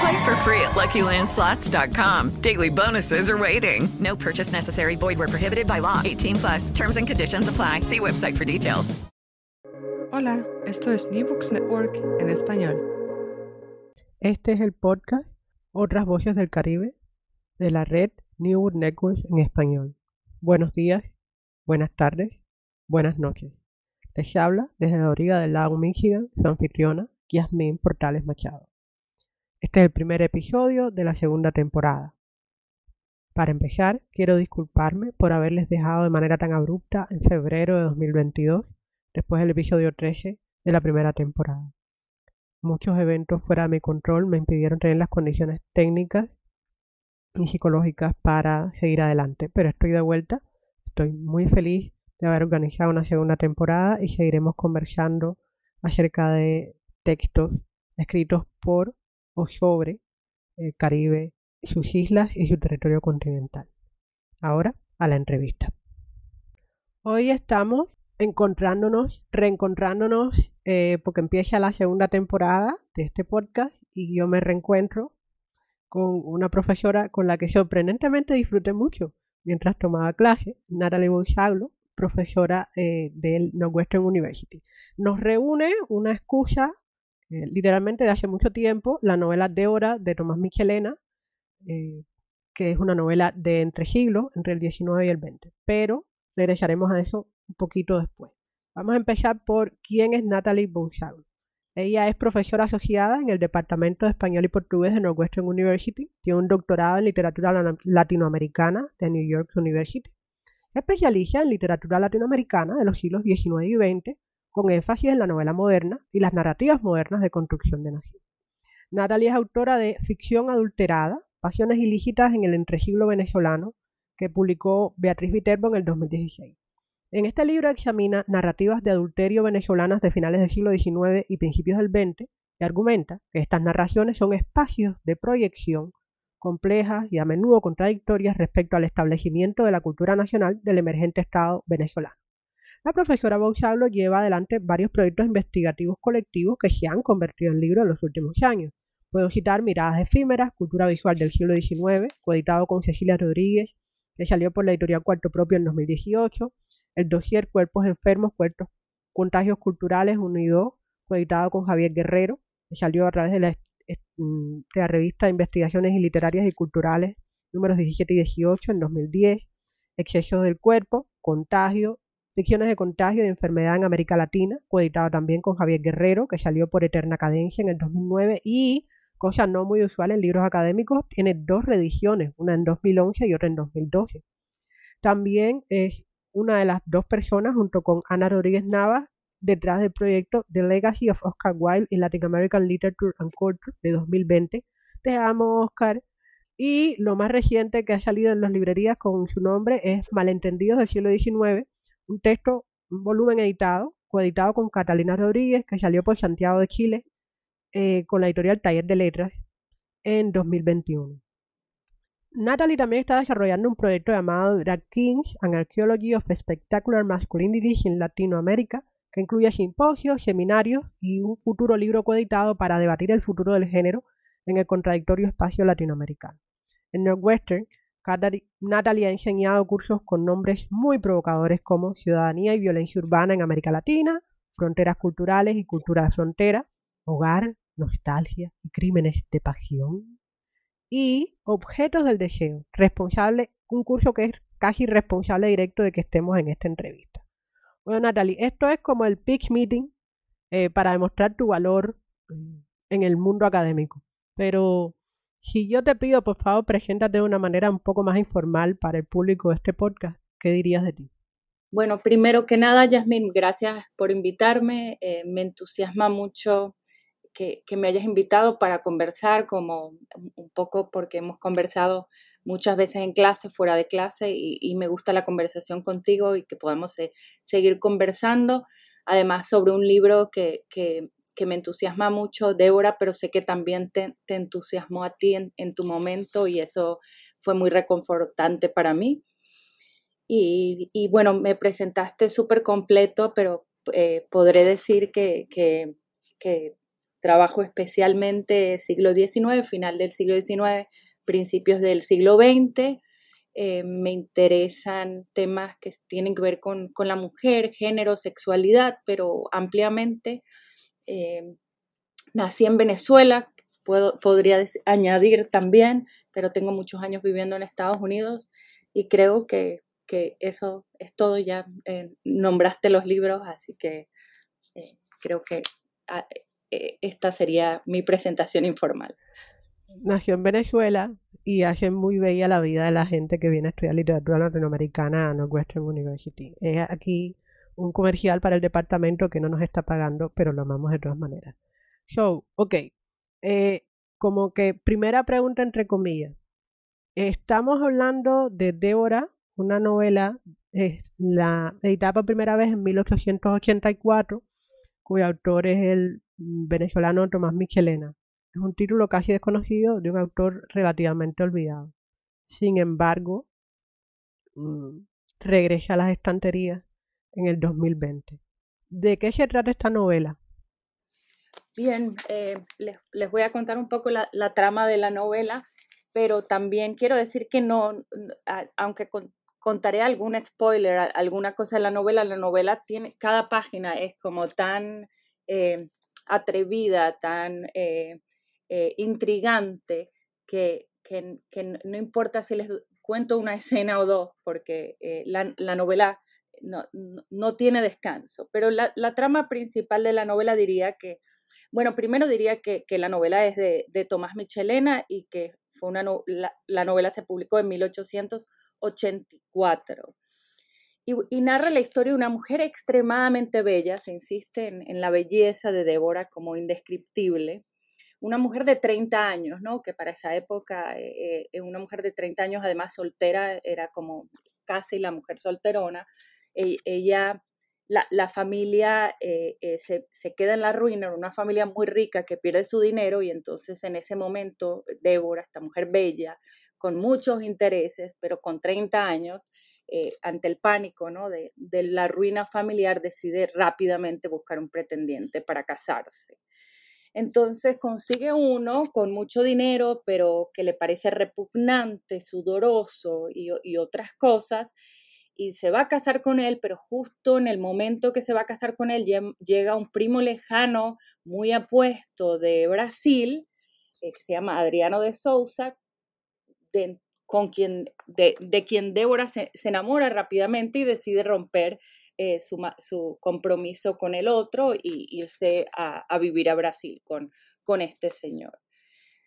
Play for free at LuckyLandSlots.com. Daily bonuses are waiting. No purchase necessary. Void where prohibited by law. 18 plus. Terms and conditions apply. See website for details. Hola, esto es New Books Network en español. Este es el podcast Otras Voces del Caribe de la red New Book Network en español. Buenos días, buenas tardes, buenas noches. Les habla desde la orilla del lago Michigan su anfitriona, Yasmin Portales Machado. Este es el primer episodio de la segunda temporada. Para empezar, quiero disculparme por haberles dejado de manera tan abrupta en febrero de 2022, después del episodio 13 de la primera temporada. Muchos eventos fuera de mi control me impidieron tener las condiciones técnicas y psicológicas para seguir adelante, pero estoy de vuelta, estoy muy feliz de haber organizado una segunda temporada y seguiremos conversando acerca de textos escritos por sobre el Caribe, sus islas y su territorio continental. Ahora a la entrevista. Hoy estamos encontrándonos, reencontrándonos, eh, porque empieza la segunda temporada de este podcast y yo me reencuentro con una profesora con la que sorprendentemente disfruté mucho mientras tomaba clase, Natalie Boisaglo, profesora eh, del Northwestern University. Nos reúne una excusa, eh, literalmente de hace mucho tiempo, la novela Débora de Tomás Michelena, eh, que es una novela de entre siglos, entre el 19 y el 20. Pero regresaremos a eso un poquito después. Vamos a empezar por quién es Natalie Boussault. Ella es profesora asociada en el Departamento de Español y Portugués de Northwestern University. Tiene un doctorado en literatura latinoamericana de New York University. Especializa en literatura latinoamericana de los siglos XIX y XX, con énfasis en la novela moderna y las narrativas modernas de construcción de nación. Natalie es autora de Ficción adulterada, Pasiones ilícitas en el entresiglo venezolano, que publicó Beatriz Viterbo en el 2016. En este libro examina narrativas de adulterio venezolanas de finales del siglo XIX y principios del XX y argumenta que estas narraciones son espacios de proyección complejas y a menudo contradictorias respecto al establecimiento de la cultura nacional del emergente Estado venezolano. La profesora Bausablo lleva adelante varios proyectos investigativos colectivos que se han convertido en libros en los últimos años. Puedo citar Miradas efímeras, Cultura visual del siglo XIX, coeditado con Cecilia Rodríguez, que salió por la editorial Cuarto Propio en 2018, el dossier Cuerpos Enfermos, Cuerpos Contagios Culturales 1 y 2, coeditado con Javier Guerrero, que salió a través de la, de la revista Investigaciones Literarias y Culturales números 17 y 18 en 2010, Excesos del Cuerpo, Contagio, Ficciones de Contagio y Enfermedad en América Latina, coeditado también con Javier Guerrero, que salió por Eterna Cadencia en el 2009 y cosa no muy usual en libros académicos, tiene dos reediciones, una en 2011 y otra en 2012. También es una de las dos personas, junto con Ana Rodríguez Navas, detrás del proyecto The Legacy of Oscar Wilde in Latin American Literature and Culture de 2020. Te amo, Oscar. Y lo más reciente que ha salido en las librerías con su nombre es Malentendidos del siglo XIX, un texto, un volumen editado, coeditado con Catalina Rodríguez, que salió por Santiago de Chile eh, con la editorial Taller de Letras en 2021. Natalie también está desarrollando un proyecto llamado Drag Kings, An Archaeology of Spectacular Masculinity in Latinoamérica, que incluye simposios, seminarios y un futuro libro coeditado para debatir el futuro del género en el contradictorio espacio latinoamericano. En Northwestern, Natalie ha enseñado cursos con nombres muy provocadores como Ciudadanía y Violencia Urbana en América Latina, Fronteras Culturales y Cultura de Frontera, Hogar, Nostalgia y Crímenes de Pasión, y Objetos del Deseo, responsable, un curso que es casi responsable directo de que estemos en esta entrevista. Bueno, Natalie, esto es como el pitch meeting eh, para demostrar tu valor eh, en el mundo académico. Pero si yo te pido, por favor, preséntate de una manera un poco más informal para el público de este podcast, ¿qué dirías de ti? Bueno, primero que nada, Yasmin, gracias por invitarme. Eh, me entusiasma mucho que, me hayas invitado para conversar, como un poco porque hemos conversado muchas veces en clase, fuera de clase, y, me gusta la conversación contigo y que podamos seguir conversando. Además, sobre un libro que, que, me entusiasma mucho, Débora, pero sé que también te, entusiasmó a ti en, tu momento y eso fue muy reconfortante para mí. Y, y bueno, me presentaste súper completo, pero eh, podré decir que, que, que Trabajo especialmente siglo XIX, final del siglo XIX, principios del siglo XX. Eh, me interesan temas que tienen que ver con, la mujer, género, sexualidad, pero ampliamente. Eh, nací en Venezuela, puedo, podría añadir también, pero tengo muchos años viviendo en Estados Unidos y creo que, eso es todo. Ya eh, nombraste los libros, así que creo que ah, eh, esta sería mi presentación informal. Nació en Venezuela y hace muy bella la vida de la gente que viene a estudiar literatura latinoamericana a Northwestern University. Aquí un comercial para el departamento que no nos está pagando, pero lo amamos de todas maneras. So, ok. Eh, como que primera pregunta entre comillas. Estamos hablando de Débora, una novela es la editada por primera vez en 1884, cuyo autor es el venezolano Tomás Michelena. Es un título casi desconocido de un autor relativamente olvidado. Sin embargo, mm, regresa a las estanterías en el 2020. ¿De qué se trata esta novela? Bien, eh, les, voy a contar un poco la, trama de la novela, pero también quiero decir que no, aunque contaré algún spoiler, alguna cosa de la novela, la novela tiene, cada página es como tan eh, atrevida, tan eh, intrigante, que, no importa si les cuento una escena o dos, porque eh, la, novela no, tiene descanso. Pero la, trama principal de la novela diría que, bueno, primero diría que, la novela es de, Tomás Michelena y que fue una la, novela se publicó en 1884 y, narra la historia de una mujer extremadamente bella, se insiste en, la belleza de Débora como indescriptible, una mujer de 30 años, ¿no? que para esa época eh, eh, una mujer de 30 años, además soltera, era como casi la mujer solterona. E, ella, la, familia eh, se, se, queda en la ruina, una familia muy rica que pierde su dinero y entonces en ese momento Débora, esta mujer bella, con muchos intereses, pero con 30 años, eh, ante el pánico ¿no? de, la ruina familiar, decide rápidamente buscar un pretendiente para casarse. Entonces consigue uno con mucho dinero, pero que le parece repugnante, sudoroso y, otras cosas, y se va a casar con él, pero justo en el momento que se va a casar con él llega un primo lejano, muy apuesto de Brasil, eh, que se llama Adriano de Souza, de, con quien, de, quien Débora se, enamora rápidamente y decide romper eh, su, compromiso con el otro y irse a, vivir a Brasil con, con este señor.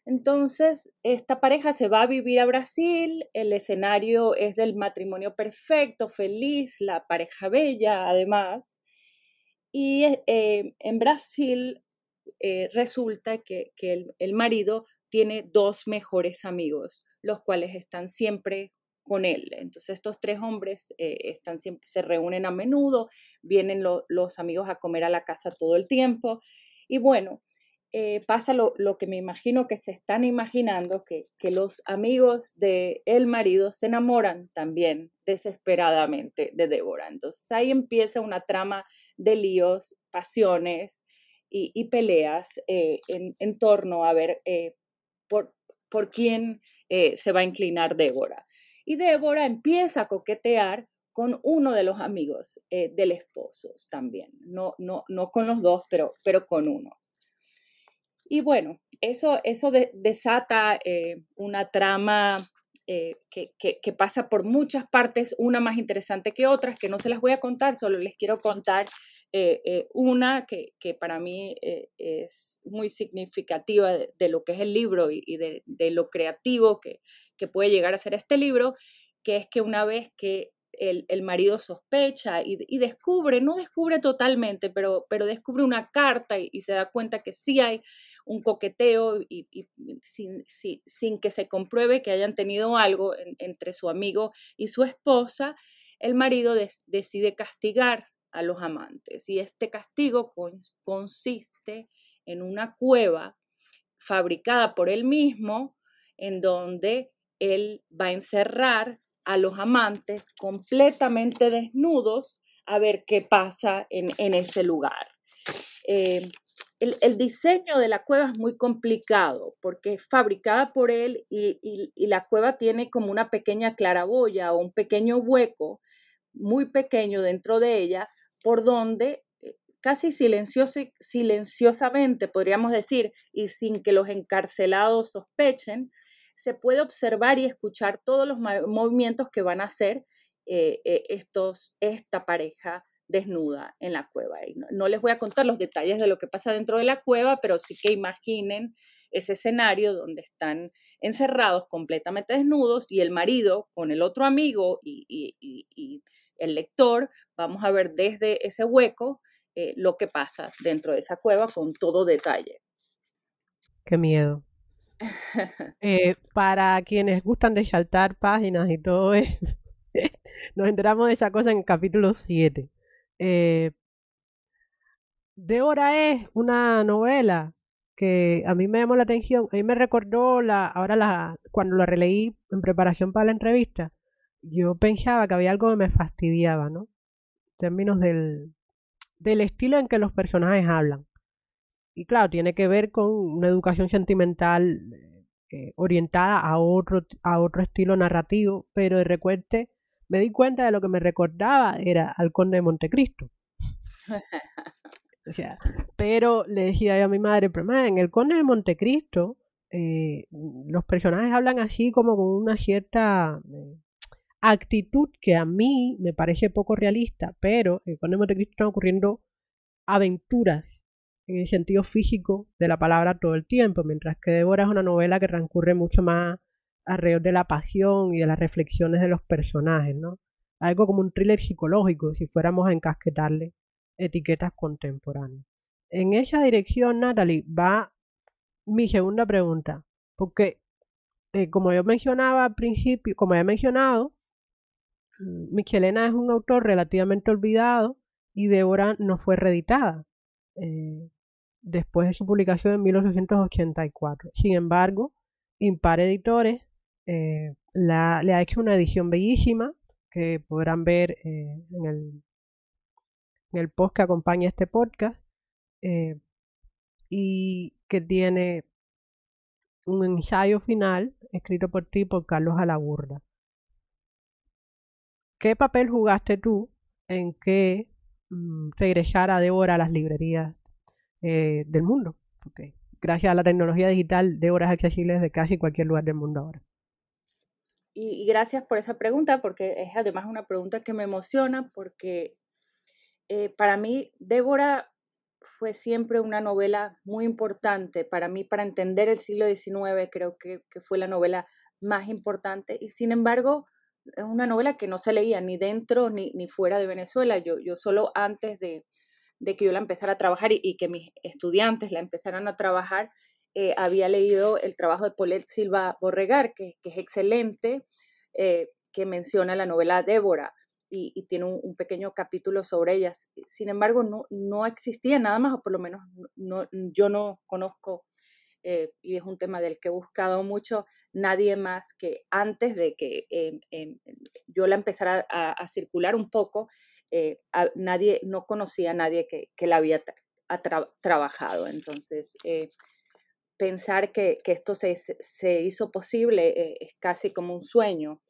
Entonces, esta pareja se va a vivir a Brasil, el escenario es del matrimonio perfecto, feliz, la pareja bella además, y eh, en Brasil eh, resulta que, el, marido tiene dos mejores amigos, los cuales están siempre con él. Entonces estos tres hombres eh, están siempre, se reúnen a menudo, vienen los amigos a comer a la casa todo el tiempo y bueno, eh, pasa lo, que me imagino que se están imaginando, que, los amigos del el marido se enamoran también desesperadamente de Débora. Entonces ahí empieza una trama de líos, pasiones y, peleas eh, en, torno a ver eh, por, por quién se va a inclinar Débora. Y Débora empieza a coquetear con uno de los amigos del esposo también, no, no, no con los dos, pero, pero con uno. Y bueno, eso, eso desata una trama eh, que, pasa por muchas partes, una más interesante que otras, que no se las voy a contar, solo les quiero contar eh, eh, una que, para mí es muy significativa de, lo que es el libro y, de, de, lo creativo que, que puede llegar a ser este libro, que es que una vez que el, marido sospecha y, descubre, no descubre totalmente, pero, pero descubre una carta y, se da cuenta que sí hay un coqueteo y, sin, que se compruebe que hayan tenido algo entre su amigo y su esposa, el marido decide castigar a los amantes. Y este castigo consiste en una cueva fabricada por él mismo en donde él va a encerrar a los amantes completamente desnudos a ver qué pasa en, ese lugar. Eh, el, diseño de la cueva es muy complicado porque es fabricada por él y, la cueva tiene como una pequeña claraboya o un pequeño hueco muy pequeño dentro de ella por donde eh, casi silenciosamente, podríamos decir, y sin que los encarcelados sospechen, se puede observar y escuchar todos los movimientos que van a hacer eh, eh, esta pareja desnuda en la cueva. No, les voy a contar los detalles de lo que pasa dentro de la cueva, pero sí que imaginen ese escenario donde están encerrados completamente desnudos y el marido con el otro amigo y, el lector, vamos a ver desde ese hueco eh, lo que pasa dentro de esa cueva con todo detalle. Qué miedo. Eh, para quienes gustan de saltar páginas y todo eso, nos enteramos de esa cosa en el capítulo 7. Eh, Débora es una novela que a mí me llamó la atención, a mí me recordó la, ahora la, cuando la releí en preparación para la entrevista, yo pensaba que había algo que me fastidiaba, ¿no? En términos del, del estilo en que los personajes hablan y claro, tiene que ver con una educación sentimental eh, orientada a otro, a otro estilo narrativo, pero de recuente me di cuenta de lo que me recordaba era al conde de Montecristo. pero le decía yo a mi madre, pero en el conde de Montecristo eh, los personajes hablan así como con una cierta eh, actitud que a mí me parece poco realista, pero el conde de Montecristo están ocurriendo aventuras en el sentido físico de la palabra todo el tiempo, mientras que Débora es una novela que transcurre mucho más alrededor de la pasión y de las reflexiones de los personajes, ¿no? Algo como un thriller psicológico, si fuéramos a encasquetarle etiquetas contemporáneas. En esa dirección, Natalie, va mi segunda pregunta, porque eh, como yo mencionaba al principio, como he mencionado, mm, Michelena es un autor relativamente olvidado y Débora no fue reeditada. Eh, después de su publicación en 1884. Sin embargo, Impar Editores eh, le ha hecho una edición bellísima que podrán ver eh, en, el, post que acompaña este podcast eh, y que tiene un ensayo final escrito por ti por Carlos Alagurda. ¿Qué papel jugaste tú en que mm, regresara Débora a las librerías eh, del mundo. Porque gracias a la tecnología digital, de horas accesibles de casi cualquier lugar del mundo ahora. Y, gracias por esa pregunta, porque es además una pregunta que me emociona, porque eh, para mí Débora fue siempre una novela muy importante. Para mí, para entender el siglo XIX, creo que, fue la novela más importante. Y sin embargo, es una novela que no se leía ni dentro ni, ni fuera de Venezuela. Yo, yo solo antes de, de que yo la empezara a trabajar y, que mis estudiantes la empezaran a trabajar, eh, había leído el trabajo de Paulette Silva Borregar, que, es excelente, eh, que menciona la novela Débora y, tiene un, pequeño capítulo sobre ellas. Sin embargo, no, no existía nada más, o por lo menos no, yo no conozco eh, y es un tema del que he buscado mucho, nadie más que antes de que yo la empezara a, circular un poco, eh, nadie, no conocía a nadie que, que la había trabajado. Entonces, eh, pensar que, que esto se, se, hizo posible es casi como un sueño,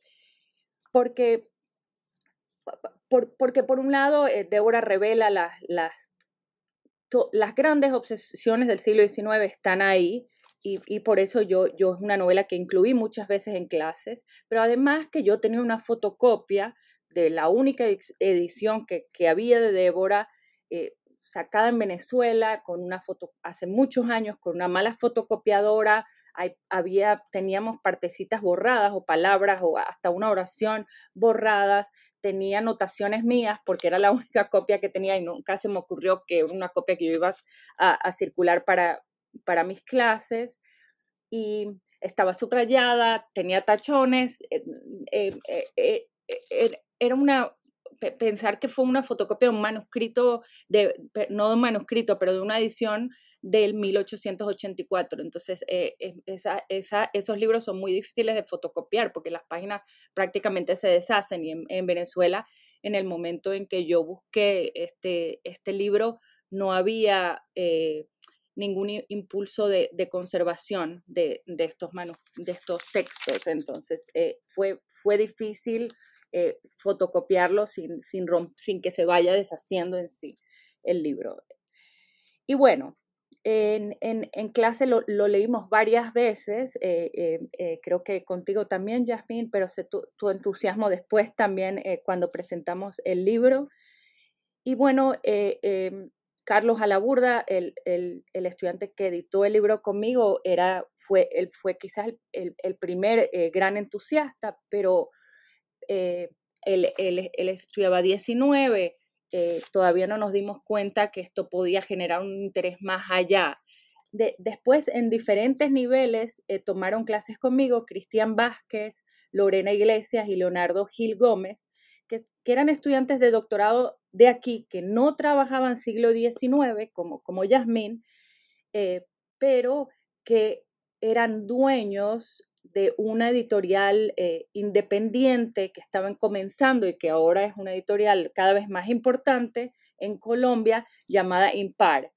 porque, por, porque por un lado, Débora revela las, las grandes obsesiones del siglo XIX están ahí y, por eso yo, yo es una novela que incluí muchas veces en clases, pero además que yo tenía una fotocopia de la única edición que, había de Débora, eh, sacada en Venezuela, con una foto, hace muchos años, con una mala fotocopiadora, había, teníamos partecitas borradas o palabras o hasta una oración borradas, tenía anotaciones mías porque era la única copia que tenía y nunca se me ocurrió que era una copia que yo iba a, circular para, para mis clases y estaba subrayada, tenía tachones, eh, eh, era una, pensar que fue una fotocopia de un manuscrito, de, no de un manuscrito, pero de una edición del 1884. Entonces, eh, esa, esos libros son muy difíciles de fotocopiar porque las páginas prácticamente se deshacen y en, Venezuela, en el momento en que yo busqué este, este libro, no había eh, ningún impulso de, conservación de, estos de estos textos. Entonces, eh, fue, fue difícil fotocopiarlo sin, sin, sin que se vaya deshaciendo en sí el libro. Y bueno, en, en, clase lo, leímos varias veces, eh, eh, eh, creo que contigo también, Jasmine, pero sé tu, tu entusiasmo después también cuando presentamos el libro. Y bueno, em, Carlos Alaburda, el, el, el, estudiante que editó el libro conmigo, era, fue, él fue quizás el, el primer gran entusiasta, pero él, él, él, estudiaba 19, eh, todavía no nos dimos cuenta que esto podía generar un interés más allá. después, en diferentes niveles, eh, tomaron clases conmigo Cristian Vázquez, Lorena Iglesias y Leonardo Gil Gómez, que, eran estudiantes de doctorado de aquí, que no trabajaban siglo XIX, como, como Yasmín, eh, pero que eran dueños de una editorial eh, independiente que estaban comenzando y que ahora es una editorial cada vez más importante en Colombia llamada Impar.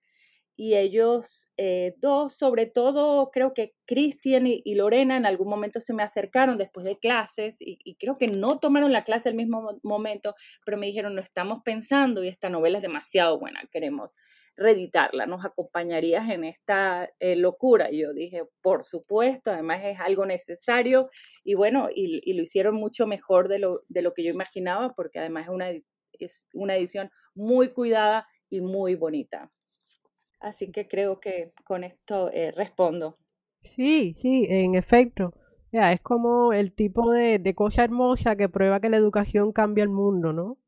Y ellos eh, dos, sobre todo creo que Cristian y, Lorena en algún momento se me acercaron después de clases y, y creo que no tomaron la clase al mismo momento, pero me dijeron, no estamos pensando y esta novela es demasiado buena, queremos reeditarla, ¿nos acompañarías en esta eh, locura? Y yo dije, por supuesto, además es algo necesario y bueno, y, lo hicieron mucho mejor de lo, de lo que yo imaginaba porque además es una, es una edición muy cuidada y muy bonita. Así que creo que con esto eh, respondo. Sí, sí, en efecto. Ya, es como el tipo de, cosa hermosa que prueba que la educación cambia el mundo, ¿no?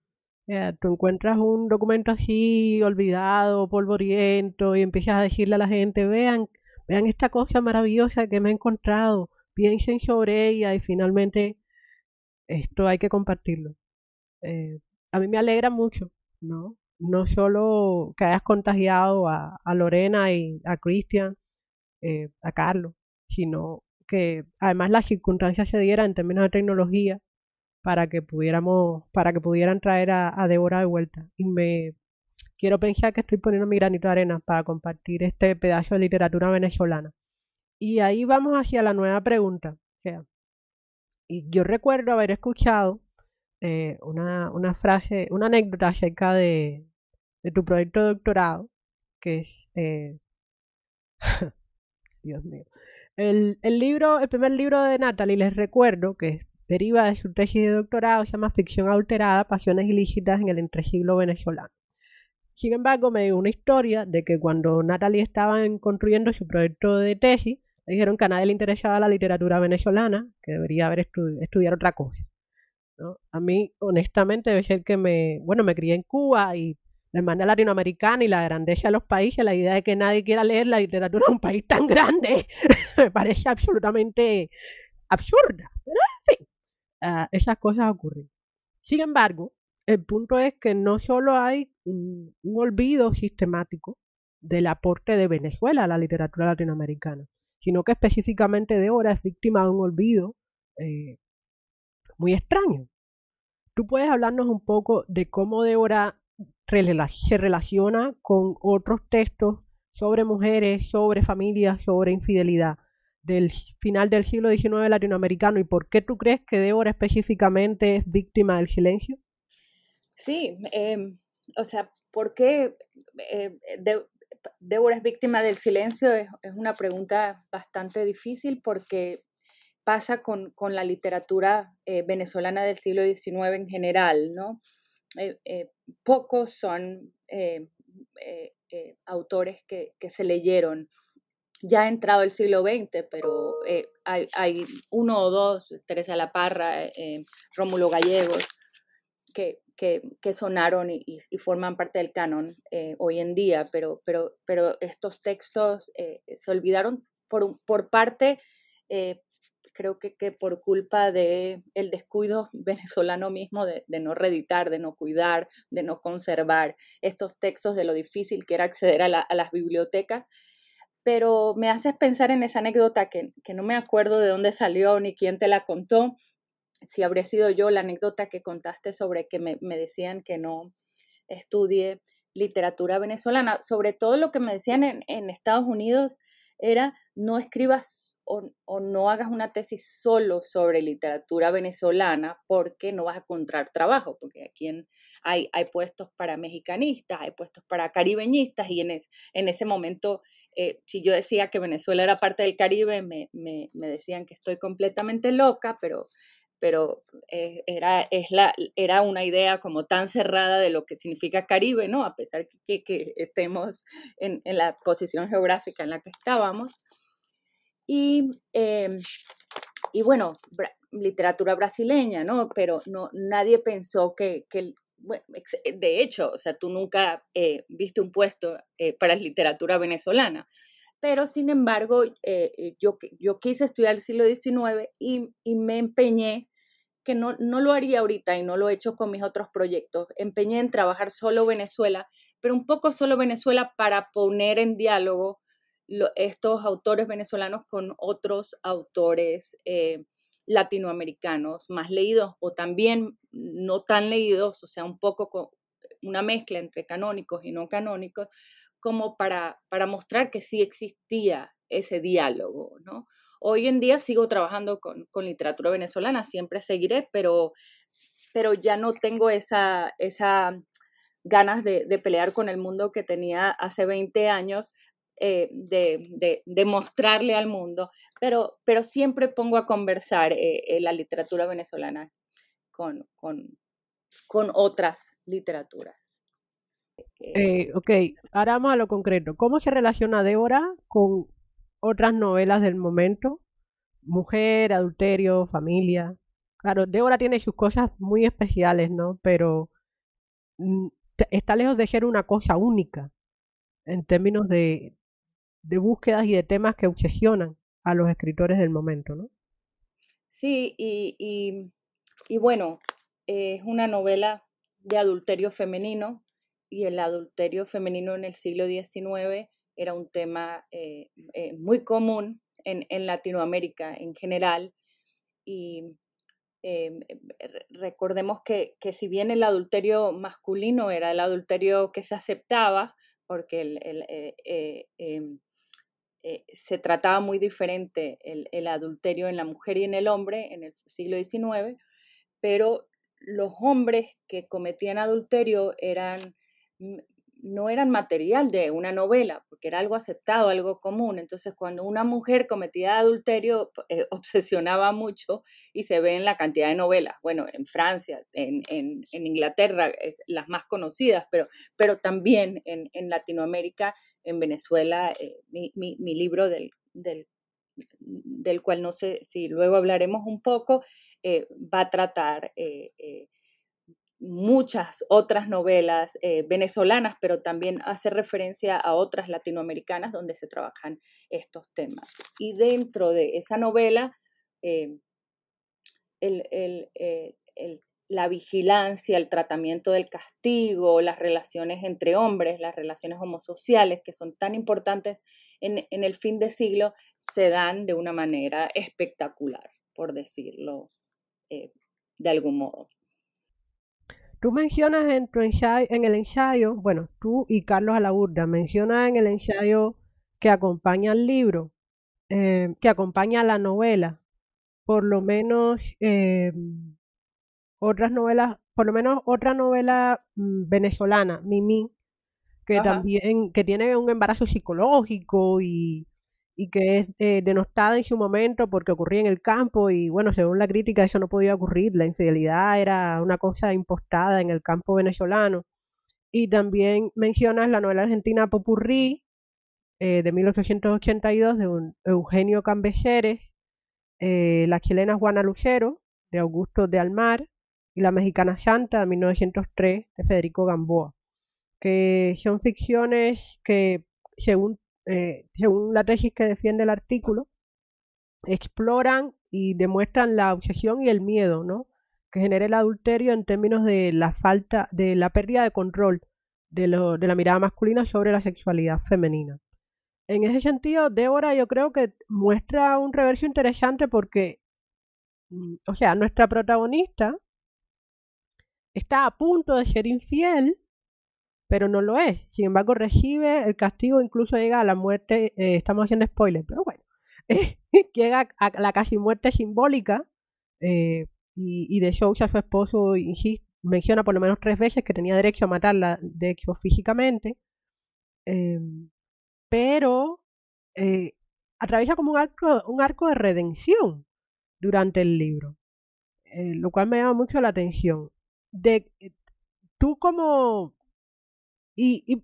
Eh, tú encuentras un documento así olvidado, polvoriento, y empiezas a decirle a la gente, vean, vean esta cosa maravillosa que me he encontrado, piensen sobre ella y finalmente esto hay que compartirlo. Eh, a mí me alegra mucho, ¿no? No solo que hayas contagiado a, Lorena y a Christian, eh, a Carlos, sino que además las circunstancias se dieran en términos de tecnología para que pudiéramos, para que pudieran traer a, a Débora de vuelta. Y me quiero pensar que estoy poniendo mi granito de arena para compartir este pedazo de literatura venezolana. Y ahí vamos hacia la nueva pregunta. y yo recuerdo haber escuchado eh, una, una, frase, una anécdota acerca de, tu proyecto de doctorado, que es eh, Dios mío. El, el, libro, el primer libro de Natalie, les recuerdo que deriva de su tesis de doctorado, se llama Ficción Alterada, Pasiones Ilícitas en el Entresiglo Venezolano. Sin embargo, me dio una historia de que cuando Natalie estaba construyendo su proyecto de tesis, le dijeron que a nadie le interesaba la literatura venezolana, que debería haber estudiar otra cosa. A mí, honestamente, debe ser que me, bueno, me crié en Cuba y la hermandad latinoamericana y la grandeza de los países, la idea de que nadie quiera leer la literatura de un país tan grande, me parece absolutamente absurda. Pero en fin, Ah, esas cosas ocurren. Sin embargo, el punto es que no solo hay un, olvido sistemático del aporte de Venezuela a la literatura latinoamericana, sino que específicamente Débora es víctima de un olvido eh, muy extraño. ¿Tú puedes hablarnos un poco de cómo Débora se relaciona con otros textos sobre mujeres, sobre familias, sobre infidelidad del final del siglo XIX latinoamericano y por qué tú crees que Débora específicamente es víctima del silencio? Sí, em, o sea, ¿por qué eh, Débora es víctima del silencio? Es, una pregunta bastante difícil porque pasa con, la literatura eh, venezolana del siglo XIX en general, ¿no? Eh, pocos son autores que, se leyeron ya ha entrado el siglo XX, pero hay, uno o dos, Teresa La Parra, Rómulo Gallegos, que, que, sonaron y, forman parte del canon eh, hoy en día, pero, pero, pero estos textos eh, se olvidaron por, por parte, eh, creo que, que, por culpa del el descuido venezolano mismo de, de, no reeditar, de no cuidar, de no conservar estos textos, de lo difícil que era acceder a, a las bibliotecas pero me haces pensar en esa anécdota que, que, no me acuerdo de dónde salió ni quién te la contó, si habría sido yo la anécdota que contaste sobre que me, decían que no estudie literatura venezolana. Sobre todo lo que me decían en, Estados Unidos era no escribas o, no hagas una tesis solo sobre literatura venezolana porque no vas a encontrar trabajo, porque aquí hay, hay puestos para mexicanistas, hay puestos para caribeñistas y en, en ese momento, eh, si yo decía que Venezuela era parte del Caribe, me, me, decían que estoy completamente loca, pero pero eh, era, es la, era una idea como tan cerrada de lo que significa Caribe, ¿no? A pesar que, que estemos en, en, la posición geográfica en la que estábamos. Y, eh, y bueno, literatura brasileña, ¿no? Pero no, nadie pensó que, de hecho, o sea, tú nunca eh, viste un puesto para literatura venezolana pero sin embargo yo, yo quise estudiar el siglo XIX y, y, me empeñé que no, no lo haría ahorita y no lo he hecho con mis otros proyectos. Empeñé en trabajar solo Venezuela, pero un poco solo Venezuela para poner en diálogo estos autores venezolanos con otros autores eh, latinoamericanos más leídos o también no tan leídos, o sea, un poco con una mezcla entre canónicos y no canónicos, como para, para mostrar que sí existía ese diálogo, ¿no? Hoy en día sigo trabajando con, literatura venezolana, siempre seguiré, pero, pero ya no tengo esa, esa ganas de, pelear con el mundo que tenía hace 20 años, eh, de, de, mostrarle al mundo, pero, pero siempre pongo a conversar eh, eh, la literatura venezolana con, con, con otras literaturas. ok, ahora vamos a lo concreto. ¿Cómo se relaciona Débora con otras novelas del momento, mujer, adulterio, familia. Claro, Débora tiene sus cosas muy especiales, ¿no? Pero mm, está lejos de ser una cosa única en términos de, de búsquedas y de temas que obsesionan a los escritores del momento, ¿no? Sí, y, y, bueno, es una novela de adulterio femenino y el adulterio femenino en el siglo XIX era un tema eh, eh, muy común en, en, Latinoamérica en general. Y eh, recordemos que, que, si bien el adulterio masculino era el adulterio que se aceptaba, porque el, em, se trataba muy diferente el, el, adulterio en la mujer y en el hombre en el siglo XIX, pero los hombres que cometían adulterio eran no eran material de una novela, porque era algo aceptado, algo común. Entonces, cuando una mujer cometía adulterio, eh, obsesionaba mucho y se ve en la cantidad de novelas. Bueno, en Francia, en, Inglaterra, las más conocidas, pero, pero también en, Latinoamérica, en Venezuela, eh, mi, libro del, del, cual no sé si luego hablaremos un poco, eh, va a tratar muchas otras novelas eh, venezolanas, pero también hace referencia a otras latinoamericanas donde se trabajan estos temas. Y dentro de esa novela, eh, el, la vigilancia, el tratamiento del castigo, las relaciones entre hombres, las relaciones homosociales, que son tan importantes en, el fin de siglo, se dan de una manera espectacular, por decirlo eh, de algún modo. Tú mencionas en, tu ensayo, en el ensayo, bueno, tú y Carlos Alaurda, mencionas en el ensayo que acompaña al libro, eh, que acompaña a la novela, por lo menos eh, otras novelas, por lo menos otra novela mm, venezolana, Mimi, que también, que tiene un embarazo psicológico y, y que es eh, denostada en su momento porque ocurría en el campo y bueno, según la crítica eso no podía ocurrir, la infidelidad era una cosa impostada en el campo venezolano. Y también mencionas la novela argentina Popurrí eh, de 1882 de Eugenio Cambeseres, eh, la chilena Juana Lucero de Augusto de Almar y la mexicana Santa de 1903 de Federico Gamboa, que son ficciones que según eh, según la tesis que defiende el artículo, exploran y demuestran la obsesión y el miedo, ¿no? Que genera el adulterio en términos de la falta, de la pérdida de control de, lo, de la mirada masculina sobre la sexualidad femenina. En ese sentido, Débora yo creo que muestra un reverso interesante porque, mm, o sea, nuestra protagonista está a punto de ser infiel pero no lo es. Sin embargo, recibe el castigo, incluso llega a la muerte, eh, estamos haciendo spoilers, pero bueno, llega a la casi muerte simbólica eh, y, de Sousa, su esposo, menciona por lo menos tres veces que tenía derecho a matarla, de físicamente, em, pero eh, atraviesa como un arco, un arco de redención durante el libro, lo cual me llama mucho la atención. De, tú como y,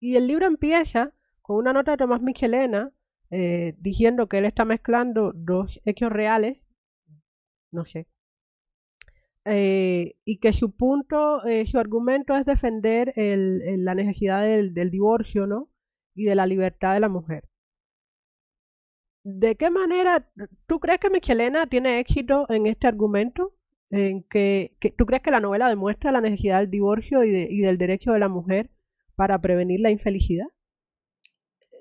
el libro empieza con una nota de Tomás Michelena eh, diciendo que él está mezclando dos hechos reales, no sé, eh, y que su punto, eh, su argumento es defender el, la necesidad del, divorcio, ¿no? Y de la libertad de la mujer. ¿De qué manera tú crees que Michelena tiene éxito en este argumento? En que, ¿Tú crees que la novela demuestra la necesidad del divorcio y del derecho de la mujer para prevenir la infelicidad?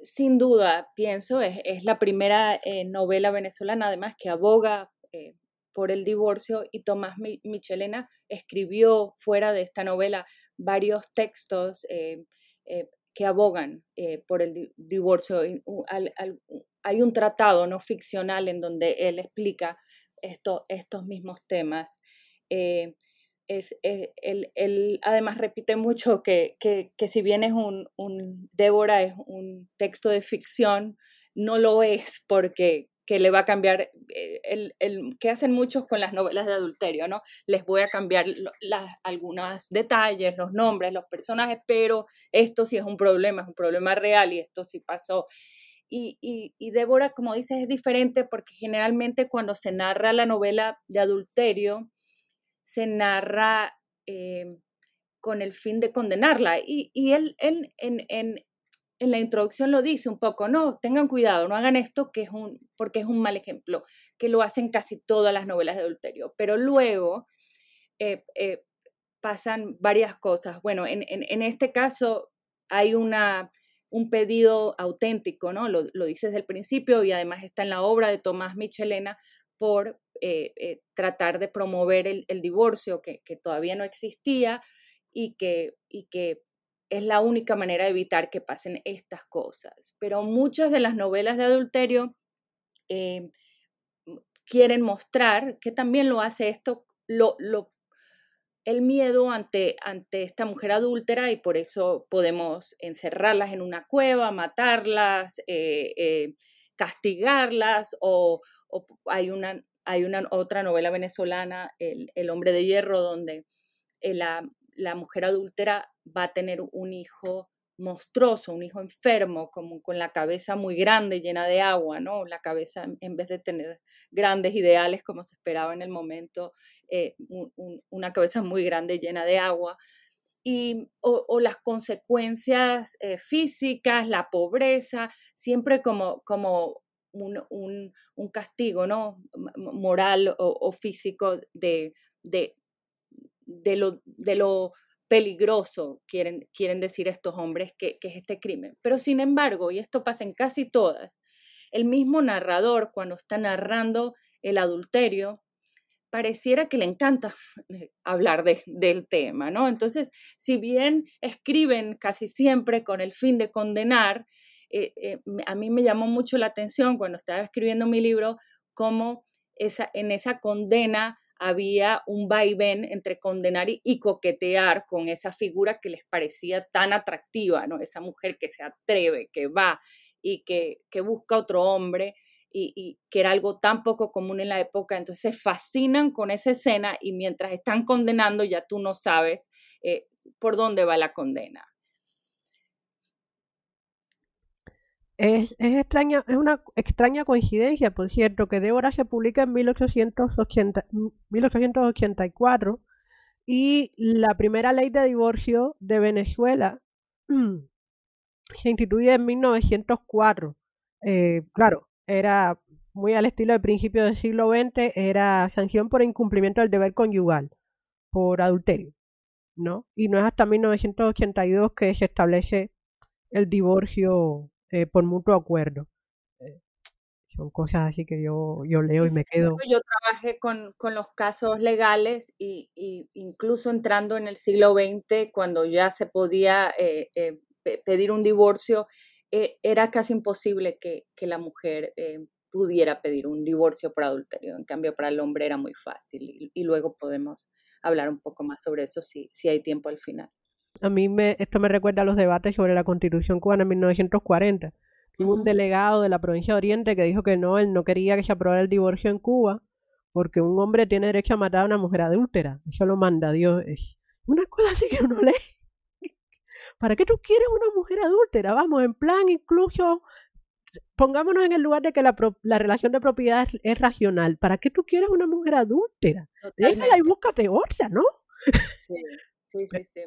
Sin duda, pienso, es, la primera eh, novela venezolana además que aboga eh, por el divorcio y Tomás Michelena escribió fuera de esta novela varios textos eh, que abogan por el divorcio. hay un tratado no ficcional en donde él explica esto, estos mismos temas es, eh, él, además repite mucho que, si bien es un, un, Débora es un texto de ficción, no lo es porque que le va a cambiar, eh, el, el, que hacen muchos con las novelas de adulterio, ¿no? Les voy a cambiar las, algunos detalles, los nombres, los personajes, pero esto sí es un problema, es un problema real y esto sí pasó. Y, y, y Débora, como dices, es diferente porque generalmente cuando se narra la novela de adulterio, se narra eh, con el fin de condenarla. Y, él, en, en, la introducción lo dice un poco, no, tengan cuidado, no hagan esto que es un, porque es un mal ejemplo, que lo hacen casi todas las novelas de adulterio. Pero luego eh, eh, pasan varias cosas. Bueno, en, este caso hay una, un pedido auténtico, ¿no? Lo, lo dice desde el principio y además está en la obra de Tomás Michelena por eh, eh, tratar de promover el, divorcio que, todavía no existía y que, es la única manera de evitar que pasen estas cosas. Pero muchas de las novelas de adulterio eh, quieren mostrar que también lo hace esto, el miedo ante, esta mujer adúltera y por eso podemos encerrarlas en una cueva, matarlas, castigarlas o hay una hay una otra novela venezolana, El, hombre de hierro, donde eh, la, mujer adúltera va a tener un hijo monstruoso, un hijo enfermo, con la cabeza muy grande, llena de agua, ¿no? La cabeza, en vez de tener grandes ideales como se esperaba en el momento, eh, una cabeza muy grande, llena de agua. Y, o, las consecuencias eh, físicas, la pobreza, siempre como, como un, castigo ¿no? moral o, físico de, de, de, lo, de lo peligroso, quieren, quieren decir estos hombres, que, que es este crimen. Pero sin embargo, y esto pasa en casi todas, el mismo narrador, cuando está narrando el adulterio, pareciera que le encanta hablar de, del tema, ¿no? Entonces, si bien escriben casi siempre con el fin de condenar, eh, eh, a mí me llamó mucho la atención cuando estaba escribiendo mi libro cómo en esa condena había un vaivén entre condenar y, coquetear con esa figura que les parecía tan atractiva, ¿no? Esa mujer que se atreve, que va y que, que busca otro hombre y, que era algo tan poco común en la época, entonces se fascinan con esa escena y mientras están condenando ya tú no sabes eh, por dónde va la condena. Es, es, extraña, es una extraña coincidencia, por cierto, que Débora se publica en 1880, 1884 y la primera ley de divorcio de Venezuela se instituye en 1904. Eh, claro, era muy al estilo del principio del siglo XX, era sanción por incumplimiento del deber conyugal, por adulterio, ¿no? Y no es hasta 1982 que se establece el divorcio eh, por mutuo acuerdo. Eh, son cosas así que yo, yo leo y me quedo. Yo trabajé con, con los casos legales y, y, incluso entrando en el siglo XX, cuando ya se podía eh, pedir un divorcio, era casi imposible que, que la mujer pudiera pedir un divorcio por adulterio. En cambio, para el hombre era muy fácil y, luego podemos hablar un poco más sobre eso si, si hay tiempo al final. A mí me, esto me recuerda a los debates sobre la constitución cubana en 1940. Hubo un delegado de la provincia de Oriente que dijo que no, él no quería que se aprobara el divorcio en Cuba porque un hombre tiene derecho a matar a una mujer adúltera. Eso lo manda Dios. Es una cosa así que uno lee ¿Para qué tú quieres una mujer adúltera? Vamos, en plan incluso, pongámonos en el lugar de que la, la relación de propiedad es, racional. ¿Para qué tú quieres una mujer adúltera? Déjala y búscate otra, ¿no? Sí, sí, sí, sí.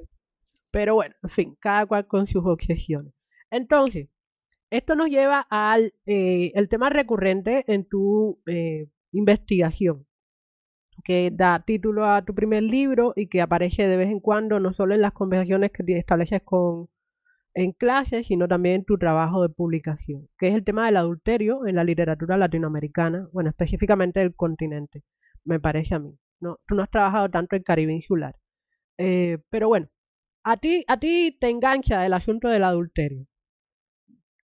Pero bueno, en fin, cada cual con sus obsesiones. Entonces, esto nos lleva al eh, el tema recurrente en tu eh, investigación, que da título a tu primer libro y que aparece de vez en cuando, no solo en las conversaciones que estableces con, en clases, sino también en tu trabajo de publicación, que es el tema del adulterio en la literatura latinoamericana, bueno, específicamente del continente, me parece a mí. No, tú no has trabajado tanto en Caribe insular. Eh, pero bueno, a ti, a ti te engancha el asunto del adulterio.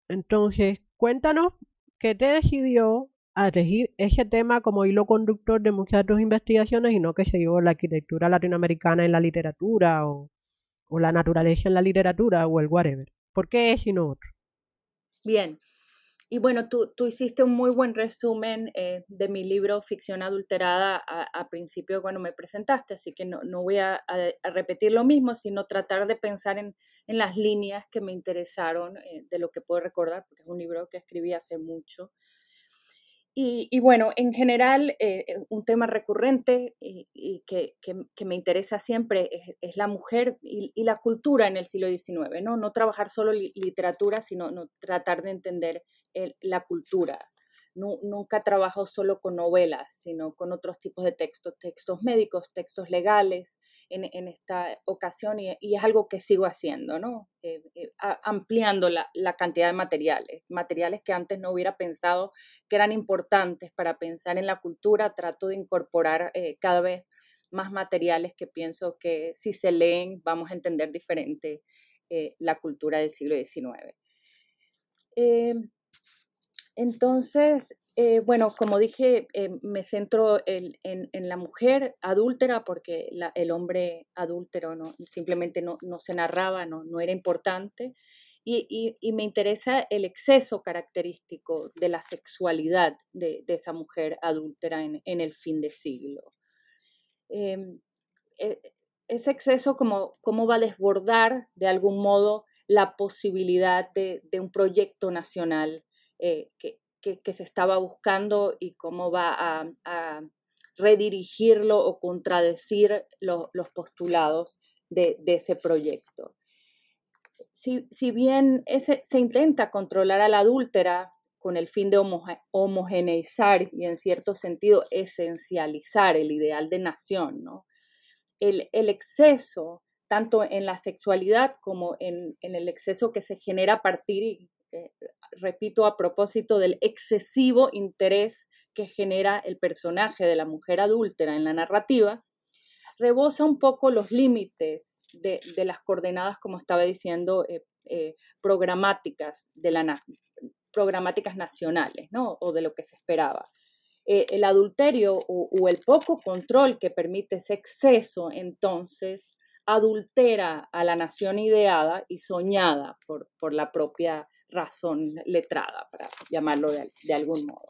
Entonces, cuéntanos qué te decidió a elegir ese tema como hilo conductor de muchas de tus investigaciones y no que se llevó la arquitectura latinoamericana en la literatura o, la naturaleza en la literatura o el whatever. ¿Por qué es y no otro? Bien. Y bueno, tú, tú hiciste un muy buen resumen eh, de mi libro Ficción Adulterada a, principio cuando me presentaste, así que no, no voy a, repetir lo mismo, sino tratar de pensar en, en las líneas que me interesaron eh, de lo que puedo recordar, porque es un libro que escribí hace mucho y, bueno, en general, eh, eh, un tema recurrente y, que, me interesa siempre es, la mujer y, la cultura en el siglo XIX, ¿no? No trabajar solo literatura, sino no, tratar de entender la cultura nunca trabajo solo con novelas, sino con otros tipos de textos, textos médicos, textos legales en, esta ocasión y, es algo que sigo haciendo, ¿no? Eh, eh, ampliando la, cantidad de materiales, materiales que antes no hubiera pensado que eran importantes para pensar en la cultura, trato de incorporar eh, cada vez más materiales que pienso que si se leen vamos a entender diferente la cultura del siglo XIX. Entonces, eh, bueno, como dije, eh, me centro en, la mujer adúltera porque el hombre adúltero no, simplemente no, se narraba, no, era importante. Y, me interesa el exceso característico de la sexualidad de, esa mujer adúltera en, el fin de siglo. Em, e, ese exceso, como, cómo va a desbordar de algún modo la posibilidad de un proyecto nacional eh, que, se estaba buscando y cómo va a, redirigirlo o contradecir los postulados de, ese proyecto. Si, bien se intenta controlar a la adúltera con el fin de homogeneizar y en cierto sentido esencializar el ideal de nación, ¿no? el, exceso, tanto en la sexualidad como en, el exceso que se genera a partir, eh, repito, a propósito del excesivo interés que genera el personaje de la mujer adúltera en la narrativa, rebosa un poco los límites de, las coordenadas, como estaba diciendo, eh, eh, programáticas, de la, programáticas nacionales, ¿no? O de lo que se esperaba. El adulterio o, el poco control que permite ese exceso, entonces, adultera a la nación ideada y soñada por, por la propia razón letrada, para llamarlo de, algún modo.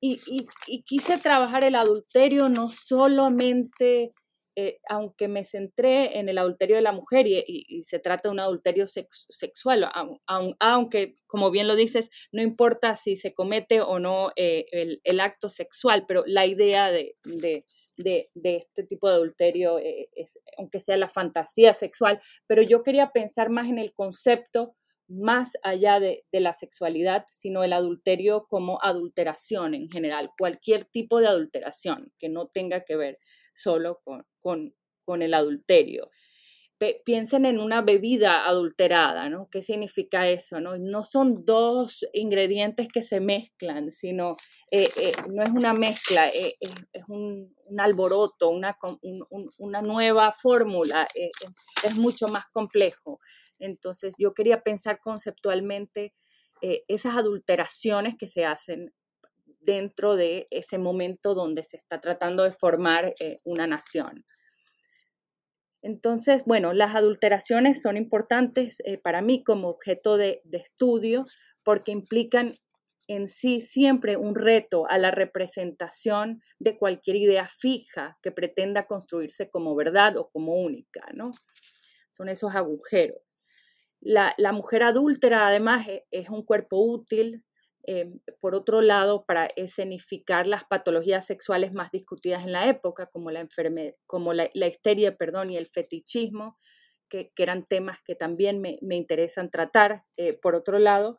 Y, y, quise trabajar el adulterio no solamente eh, aunque me centré en el adulterio de la mujer y, se trata de un adulterio sexual, aunque, como bien lo dices, no importa si se comete o no eh, el, acto sexual, pero la idea de, este tipo de adulterio, eh, es, aunque sea la fantasía sexual, pero yo quería pensar más en el concepto más allá de, la sexualidad, sino el adulterio como adulteración en general, cualquier tipo de adulteración que no tenga que ver solo con, con, el adulterio. Piensen en una bebida adulterada, ¿no? ¿Qué significa eso? No, son dos ingredientes que se mezclan, sino eh, eh, no es una mezcla, eh, es un, alboroto, una, una nueva fórmula, es mucho más complejo. Entonces yo quería pensar conceptualmente esas adulteraciones que se hacen dentro de ese momento donde se está tratando de formar eh, una nación. Entonces, bueno, las adulteraciones son importantes eh, para mí como objeto de, estudio porque implican en sí siempre un reto a la representación de cualquier idea fija que pretenda construirse como verdad o como única, ¿no? Son esos agujeros. La, mujer adúltera, además, e, es un cuerpo útil, Em, por otro lado, para escenificar las patologías sexuales más discutidas en la época, como la, como la, histeria perdón, y el fetichismo, que, eran temas que también me, interesan tratar. Eh, por otro lado,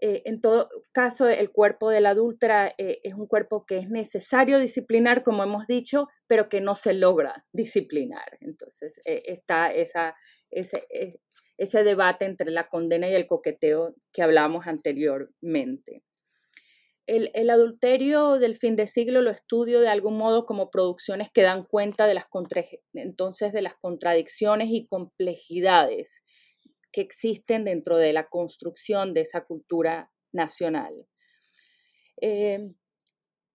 eh, en todo caso, el cuerpo del adúltera eh, es un cuerpo que es necesario disciplinar, como hemos dicho, pero que no se logra disciplinar. Entonces, está esa, ese, ese debate entre la condena y el coqueteo que hablamos anteriormente. El, adulterio del fin de siglo lo estudio de algún modo como producciones que dan cuenta de las, entonces de las contradicciones y complejidades que existen dentro de la construcción de esa cultura nacional. Eh,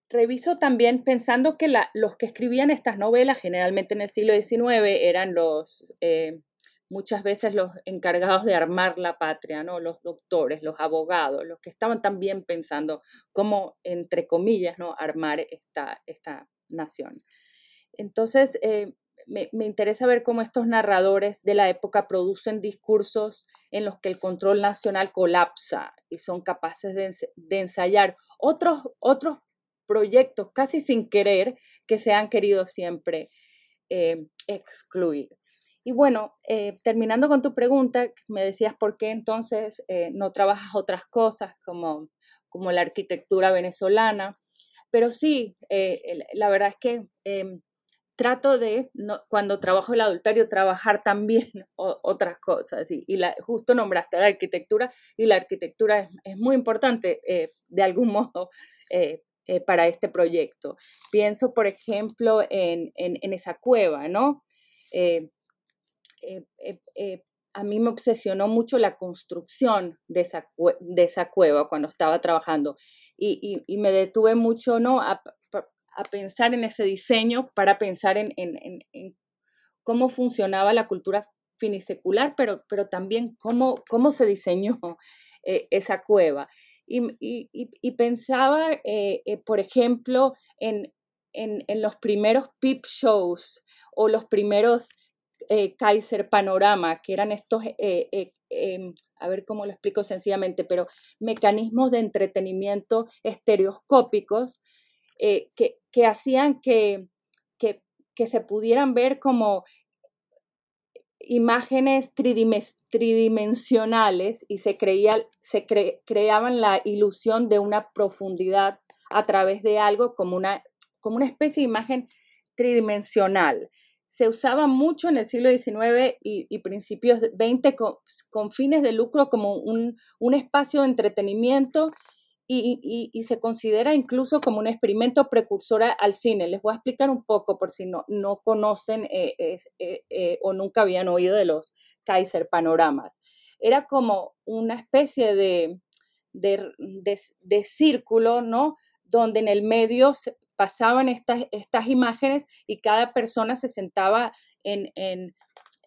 reviso también pensando que los que escribían estas novelas, generalmente en el siglo XIX, eran los eh, muchas veces los encargados de armar la patria, ¿no? los doctores, los abogados, los que estaban también pensando cómo, entre comillas, ¿no? armar esta, esta nación. Entonces, eh, me, interesa ver cómo estos narradores de la época producen discursos en los que el control nacional colapsa y son capaces de, ensayar otros, otros proyectos casi sin querer que se han querido siempre eh, excluir. Y bueno, eh, terminando con tu pregunta, me decías por qué entonces eh, no trabajas otras cosas como, como la arquitectura venezolana. Pero sí, eh, la verdad es que em, trato de, cuando trabajo el adulterio, trabajar también otras cosas. Y, y la, justo nombraste la arquitectura y la arquitectura es, es muy importante de algún modo. para este proyecto. Pienso, por ejemplo, en, en, en esa cueva, ¿no? Eh, eh, eh, a mí me obsesionó mucho la construcción de esa, de esa cueva cuando estaba trabajando y, y, me detuve mucho ¿no? A, a, pensar en ese diseño para pensar en, en, en, cómo funcionaba la cultura finisecular, pero, pero también cómo, cómo se diseñó esa cueva. Y, y, y pensaba, por ejemplo, en, en, en, los primeros peep shows o los primeros eh, Kaiser Panorama, que eran estos, eh, eh, em, a ver cómo lo explico sencillamente, pero mecanismos de entretenimiento estereoscópicos que, que, hacían que, que, que, se pudieran ver como imágenes tridimensionales y se, creía, se creaban la ilusión de una profundidad a través de algo como una, como una especie de imagen tridimensional se usaba mucho en el siglo XIX y, principios XX con, fines de lucro como un, espacio de entretenimiento y, se considera incluso como un experimento precursor al cine. Les voy a explicar un poco por si no, no conocen eh, eh, eh, o nunca habían oído de los Kaiser panoramas. Era como una especie de, de, círculo, ¿no? Donde en el medio pasaban estas, estas imágenes y cada persona se sentaba en,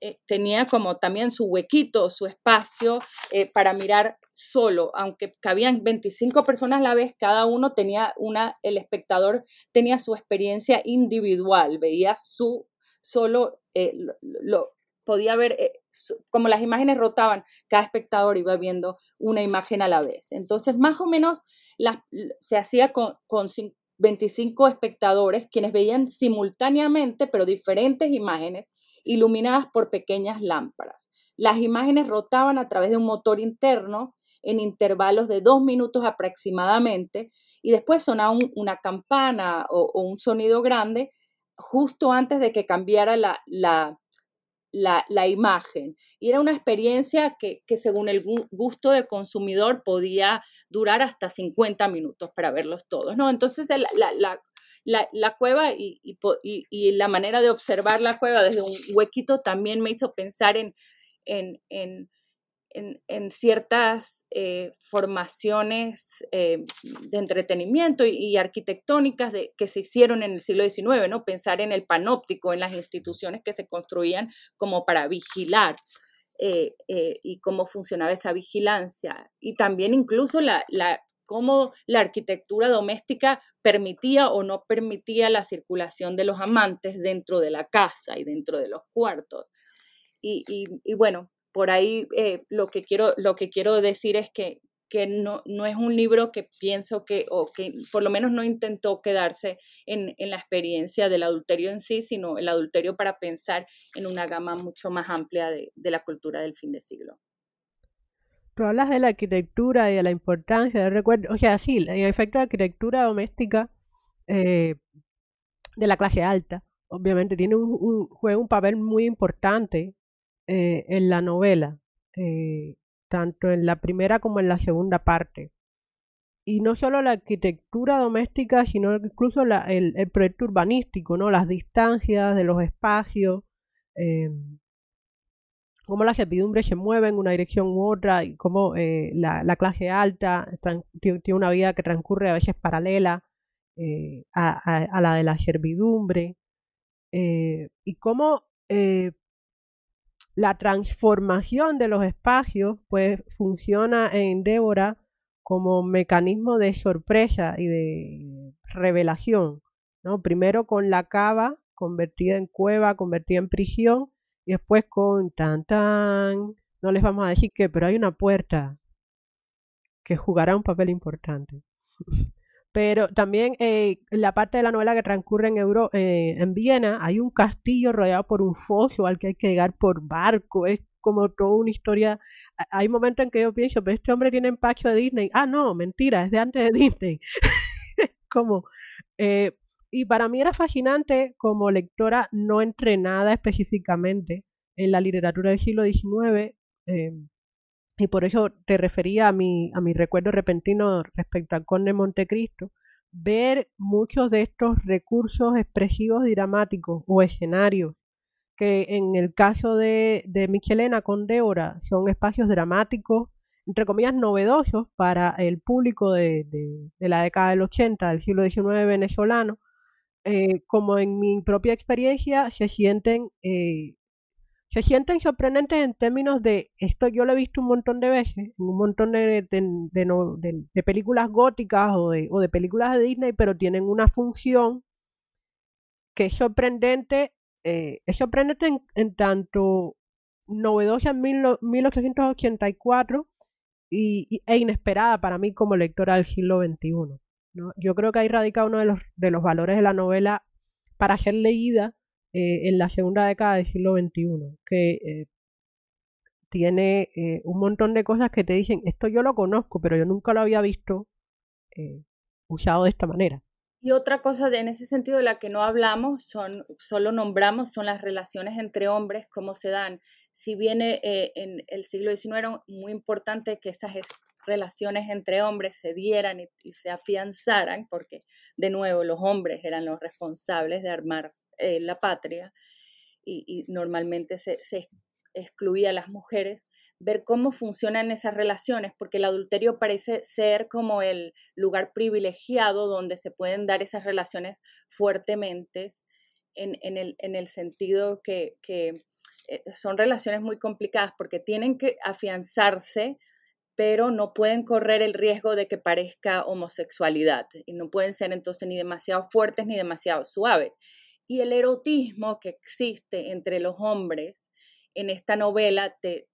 eh, tenía como también su huequito, su espacio eh, para mirar solo, aunque cabían 25 personas a la vez, cada uno tenía una, el espectador tenía su experiencia individual, veía su solo, eh, lo, podía ver, como las imágenes rotaban, cada espectador iba viendo una imagen a la vez. Entonces, más o menos se hacía con, 25 espectadores quienes veían simultáneamente, pero diferentes imágenes, iluminadas por pequeñas lámparas. Las imágenes rotaban a través de un motor interno en intervalos de dos minutos aproximadamente y después sonaba una campana o, un sonido grande justo antes de que cambiara la, la, imagen. Y era una experiencia que, según el gusto del consumidor podía durar hasta 50 minutos para verlos todos, ¿no? Entonces la, cueva y, y, la manera de observar la cueva desde un huequito también me hizo pensar en, en, en en, ciertas eh, formaciones eh, de entretenimiento y, arquitectónicas que se hicieron en el siglo XIX, ¿no? Pensar en el panóptico, en las instituciones que se construían como para vigilar eh, y cómo funcionaba esa vigilancia. Y también incluso la, cómo la arquitectura doméstica permitía o no permitía la circulación de los amantes dentro de la casa y dentro de los cuartos. Y bueno, por ahí eh, lo, que quiero, lo que quiero decir es que, que no, no, es un libro que pienso que, o que por lo menos no intentó quedarse en, en, la experiencia del adulterio en sí, sino el adulterio para pensar en una gama mucho más amplia de, de la cultura del fin de siglo. Tú hablas de la arquitectura y de la importancia del recuerdo, o sea, sí, en efecto la arquitectura doméstica eh, de la clase alta, obviamente tiene un, juega un papel muy importante eh, en la novela, eh, tanto en la primera como en la segunda parte. Y no solo la arquitectura doméstica, sino incluso el, proyecto urbanístico, ¿no? las distancias de los espacios, eh, cómo las servidumbre se mueven en una dirección u otra, y cómo la, clase alta tiene una vida que transcurre a veces paralela a, la de la servidumbre, y cómo la transformación de los espacios pues funciona en Débora como mecanismo de sorpresa y de revelación, ¿no? Primero con la cava convertida en cueva, convertida en prisión, y después con tan tan, no les vamos a decir qué, pero hay una puerta que jugará un papel importante. Pero también eh, la parte de la novela que transcurre en, Euro, eh, en Viena, hay un castillo rodeado por un foso al que hay que llegar por barco. Es como toda una historia. Hay momentos en que yo pienso, pero este hombre tiene empacho de Disney. Ah, no, mentira, es de antes de Disney. como. Eh, y para mí era fascinante como lectora no entrenada específicamente en la literatura del siglo XIX. Y por eso te refería a mi, a mi recuerdo repentino respecto al Conde Montecristo, ver muchos de estos recursos expresivos y dramáticos o escenarios que en el caso de, de Michelena con Débora son espacios dramáticos, entre comillas, novedosos para el público de, de, la década del 80 del siglo XIX venezolano, eh, como en mi propia experiencia se sienten eh, se sienten sorprendentes en términos de esto yo lo he visto un montón de veces un montón de, películas góticas o de, películas de Disney pero tienen una función que es sorprendente eh, es sorprendente en, tanto novedosa en 1884 y, e inesperada para mí como lectora del siglo XXI. Yo creo que ahí radica uno de los, de los valores de la novela para ser leída eh, en la segunda década del siglo XXI, que eh, tiene un montón de cosas que te dicen, esto yo lo conozco, pero yo nunca lo había visto usado de esta manera. Y otra cosa de, en ese sentido de la que no hablamos, son, solo nombramos, son las relaciones entre hombres, cómo se dan. Si bien eh, en el siglo XIX era muy importante que esas relaciones entre hombres se dieran y, se afianzaran, porque de nuevo los hombres eran los responsables de armar eh, la patria y, normalmente se, excluía a las mujeres, ver cómo funcionan esas relaciones, porque el adulterio parece ser como el lugar privilegiado donde se pueden dar esas relaciones fuertemente, en, el, en el, sentido que, que eh, son relaciones muy complicadas porque tienen que afianzarse pero no pueden correr el riesgo de que parezca homosexualidad y no pueden ser entonces ni demasiado fuertes ni demasiado suaves. Y el erotismo que existe entre los hombres en esta novela te,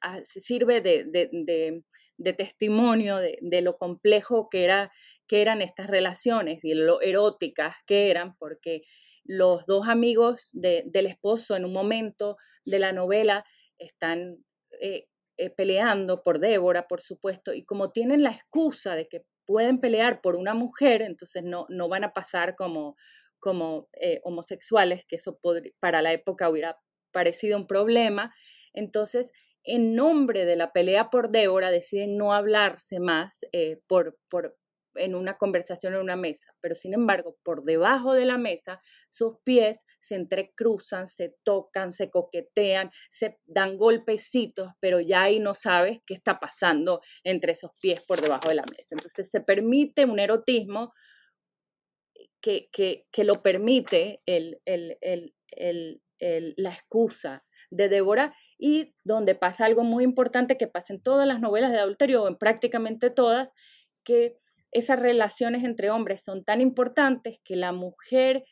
ah, sirve de, testimonio de, lo complejo que, era, que eran estas relaciones y lo eróticas que eran, porque los dos amigos del esposo en un momento de la novela están eh, eh, peleando por Débora, por supuesto, y como tienen la excusa de que pueden pelear por una mujer, entonces no, no van a pasar como, como eh, homosexuales, que eso para la época hubiera parecido un problema. Entonces, en nombre de la pelea por Débora, deciden no hablarse más eh, por, por, en una conversación en una mesa, pero sin embargo, por debajo de la mesa, sus pies se entrecruzan, se tocan, se coquetean, se dan golpecitos, pero ya ahí no sabes qué está pasando entre esos pies por debajo de la mesa. Entonces se permite un erotismo que, que, lo permite el, el, el, la excusa de Débora y donde pasa algo muy importante que pasa en todas las novelas de adulterio, o en prácticamente todas, que esas relaciones entre hombres son tan importantes que la mujer,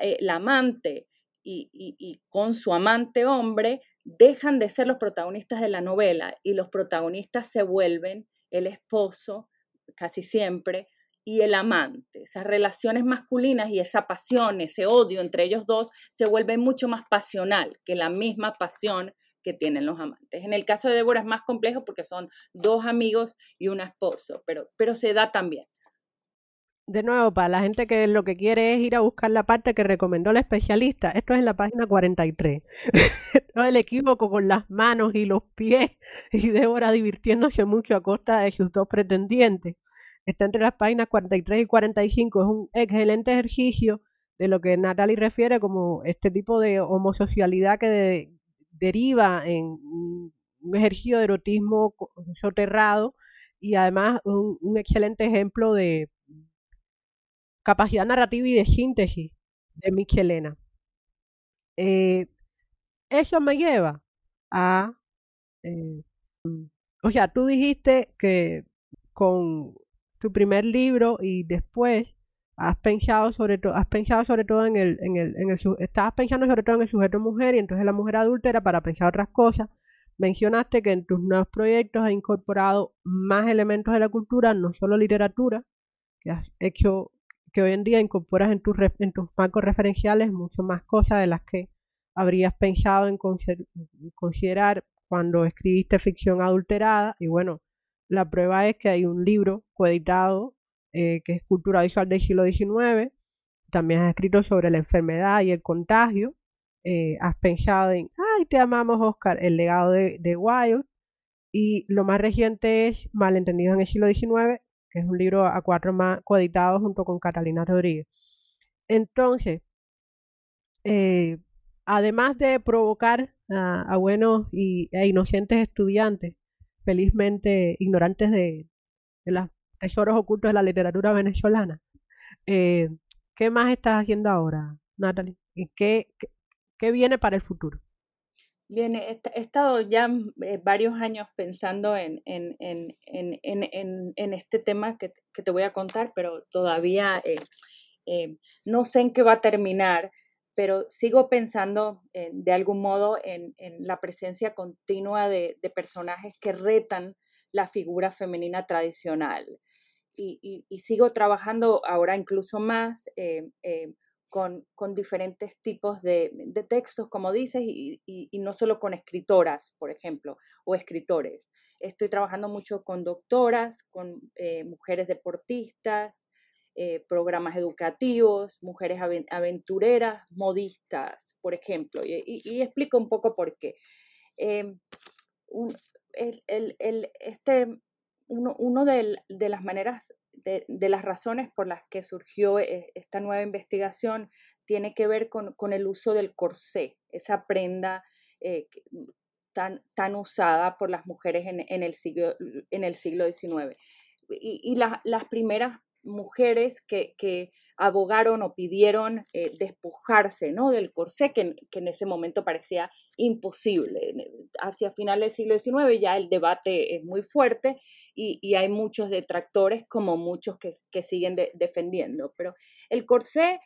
eh, la amante y, con su amante hombre dejan de ser los protagonistas de la novela y los protagonistas se vuelven el esposo, casi siempre, y el amante. Esas relaciones masculinas y esa pasión, ese odio entre ellos dos se vuelve mucho más pasional que la misma pasión que tienen los amantes. En el caso de Débora es más complejo porque son dos amigos y un esposo, pero, pero se da también. De nuevo, para la gente que lo que quiere es ir a buscar la parte que recomendó la especialista, esto es en la página 43. no el equívoco con las manos y los pies y Débora divirtiéndose mucho a costa de sus dos pretendientes. Está entre las páginas 43 y 45. Es un excelente ejercicio de lo que Natalie refiere como este tipo de homosocialidad que de, deriva en un ejercicio de erotismo soterrado y además un, excelente ejemplo de capacidad narrativa y de síntesis de Michelena. Eh, eso me lleva a... Eh, o sea, tú dijiste que con tu primer libro y después has pensado sobre todo, has pensado sobre todo en el, en el, en el, estabas pensando sobre todo en el sujeto mujer y entonces la mujer adulta era para pensar otras cosas. Mencionaste que en tus nuevos proyectos has incorporado más elementos de la cultura, no solo literatura, que has hecho, que hoy en día incorporas en tus, en tus marcos referenciales mucho más cosas de las que habrías pensado en considerar cuando escribiste ficción adulterada. Y bueno, la prueba es que hay un libro coeditado eh, que es cultura visual del siglo XIX. También has escrito sobre la enfermedad y el contagio. Eh, has pensado en, ay, te amamos, Oscar, el legado de, de Wilde. Y lo más reciente es Malentendidos en el siglo XIX, que es un libro a cuatro más coeditado junto con Catalina Rodríguez. Entonces, eh, además de provocar a, buenos y, e inocentes estudiantes, felizmente ignorantes de, las tesoros ocultos de la literatura venezolana. Eh, ¿Qué más estás haciendo ahora, Natalie? ¿Y qué, qué, viene para el futuro? Bien, he, estado ya eh, varios años pensando en, en, en, en este tema que, que, te voy a contar, pero todavía eh, no sé en qué va a terminar, pero sigo pensando de algún modo en, la presencia continua de, de personajes que retan la figura femenina tradicional. Y, sigo trabajando ahora incluso más eh, eh, con, diferentes tipos de, textos, como dices, y, no solo con escritoras, por ejemplo, o escritores. Estoy trabajando mucho con doctoras, con eh, mujeres deportistas, eh, programas educativos, mujeres aventureras, modistas, por ejemplo. Y, explico un poco por qué. Em, este, uno, de, las maneras, de, las razones por las que surgió eh, esta nueva investigación tiene que ver con, el uso del corsé, esa prenda eh, tan, tan, usada por las mujeres en, el, siglo, en el siglo XIX. Y, las primeras mujeres que, que abogaron o pidieron eh, despojarse ¿no? del corsé, que, en ese momento parecía imposible. Hacia finales del siglo XIX ya el debate es muy fuerte y, hay muchos detractores como muchos que, que siguen defendiendo. Pero el corsé,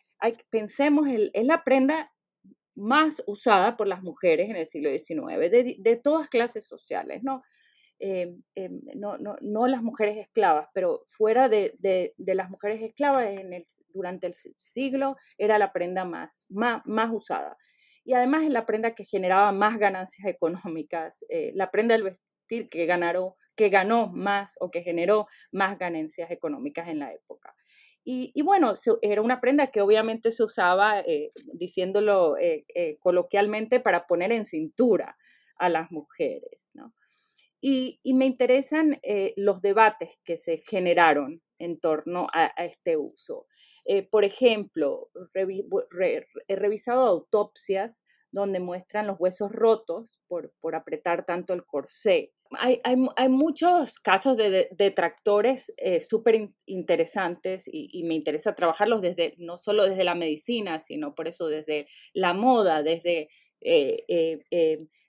pensemos, es la prenda más usada por las mujeres en el siglo XIX, de, de todas clases sociales, ¿no? Eh, eh, no, no, las mujeres esclavas, pero fuera de, de, las mujeres esclavas en el, durante el siglo era la prenda más, más, más, usada. Y además es la prenda que generaba más ganancias económicas, eh, la prenda del vestir que, ganaron, que ganó más o que generó más ganancias económicas en la época. Y, y, bueno, era una prenda que obviamente se usaba, diciéndolo coloquialmente, para poner en cintura a las mujeres. ¿no? Y, me interesan eh, los debates que se generaron en torno a, este uso. Eh, por ejemplo, he revisado autopsias donde muestran los huesos rotos por, por apretar tanto el corsé. Hay, hay, hay muchos casos de detractores eh, súper interesantes y, y, me interesa trabajarlos desde, no solo desde la medicina, sino por eso desde la moda, desde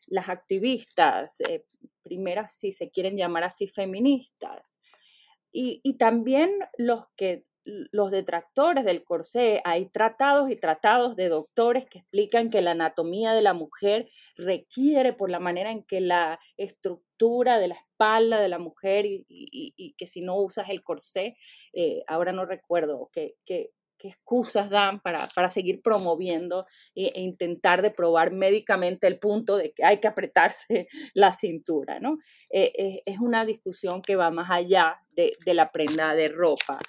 las activistas, primeras, si se quieren llamar así, feministas. Y, también los que los detractores del corsé, hay tratados y tratados de doctores que explican que la anatomía de la mujer requiere por la manera en que la estructura de la espalda de la mujer y, que si no usas el corsé, eh, ahora no recuerdo, que, qué excusas dan para, seguir promoviendo e, e, intentar de probar médicamente el punto de que hay que apretarse la cintura, ¿no? Eh, eh, es una discusión que va más allá de la prenda de ropa.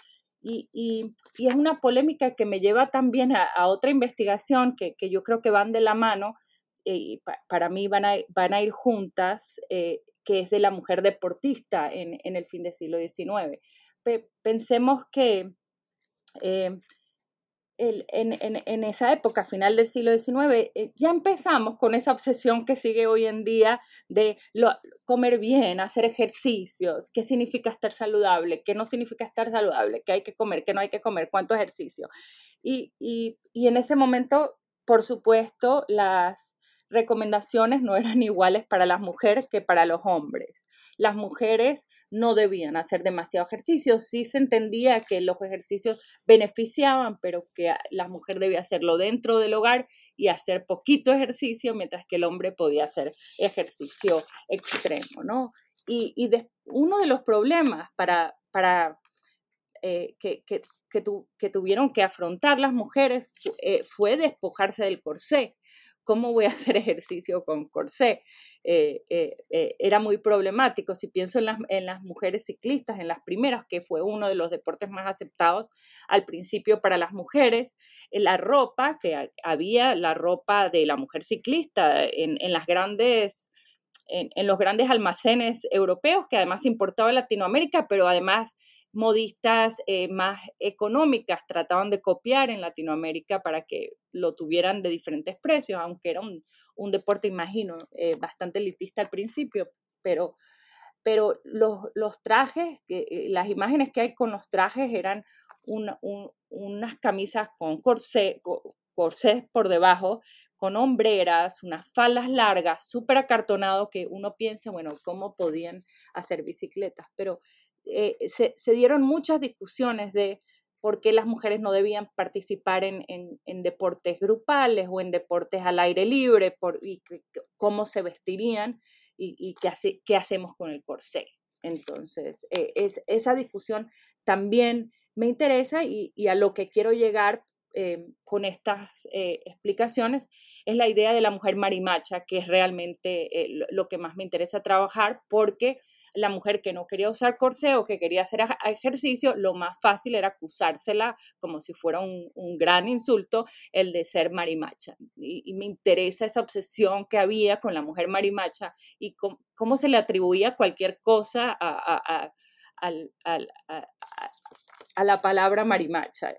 Y, y, y, es una polémica que me lleva también a, otra investigación que, que, yo creo que van de la mano, eh, y para mí van a, van a ir juntas, que es de la mujer deportista en, en el fin del siglo XIX. pensemos que en, esa época, final del siglo XIX, eh, ya empezamos con esa obsesión que sigue hoy en día de comer bien, hacer ejercicios, qué significa estar saludable, qué no significa estar saludable, qué hay que comer, qué no hay que comer, cuánto ejercicio. Y, y en ese momento, por supuesto, las recomendaciones no eran iguales para las mujeres que para los hombres las mujeres no debían hacer demasiado ejercicio. Sí se entendía que los ejercicios beneficiaban, pero que la mujer debía hacerlo dentro del hogar y hacer poquito ejercicio, mientras que el hombre podía hacer ejercicio extremo, ¿no? Y, uno de los problemas para, para eh, que, que, que, tuvieron que afrontar las mujeres eh, fue despojarse del corsé. ¿Cómo voy a hacer ejercicio con corsé? Eh, eh, eh, era muy problemático. Si pienso en las, mujeres ciclistas, en las primeras, que fue uno de los deportes más aceptados al principio para las mujeres, la ropa, que había la ropa de la mujer ciclista en, en grandes... En, en, los grandes almacenes europeos que además importaba Latinoamérica, pero además modistas eh, más económicas trataban de copiar en Latinoamérica para que lo tuvieran de diferentes precios, aunque era un, deporte, imagino, eh, bastante elitista al principio, pero, pero los, trajes, eh, las imágenes que hay con los trajes eran unas camisas con corsé, corsés por debajo, con hombreras, unas faldas largas, súper acartonado, que uno piensa, bueno, ¿cómo podían hacer bicicletas? Pero eh, se, dieron muchas discusiones de por qué las mujeres no debían participar en, deportes grupales o en deportes al aire libre, por, y cómo se vestirían y, qué, hace, qué, hacemos con el corsé. Entonces, eh, es, esa discusión también me interesa y, a lo que quiero llegar eh, con estas explicaciones es la idea de la mujer marimacha, que es realmente lo que más me interesa trabajar porque la mujer que no quería usar corsé o que quería hacer ejercicio, lo más fácil era acusársela como si fuera un, gran insulto el de ser marimacha. Y, me interesa esa obsesión que había con la mujer marimacha y cómo, se le atribuía cualquier cosa a, la palabra marimacha.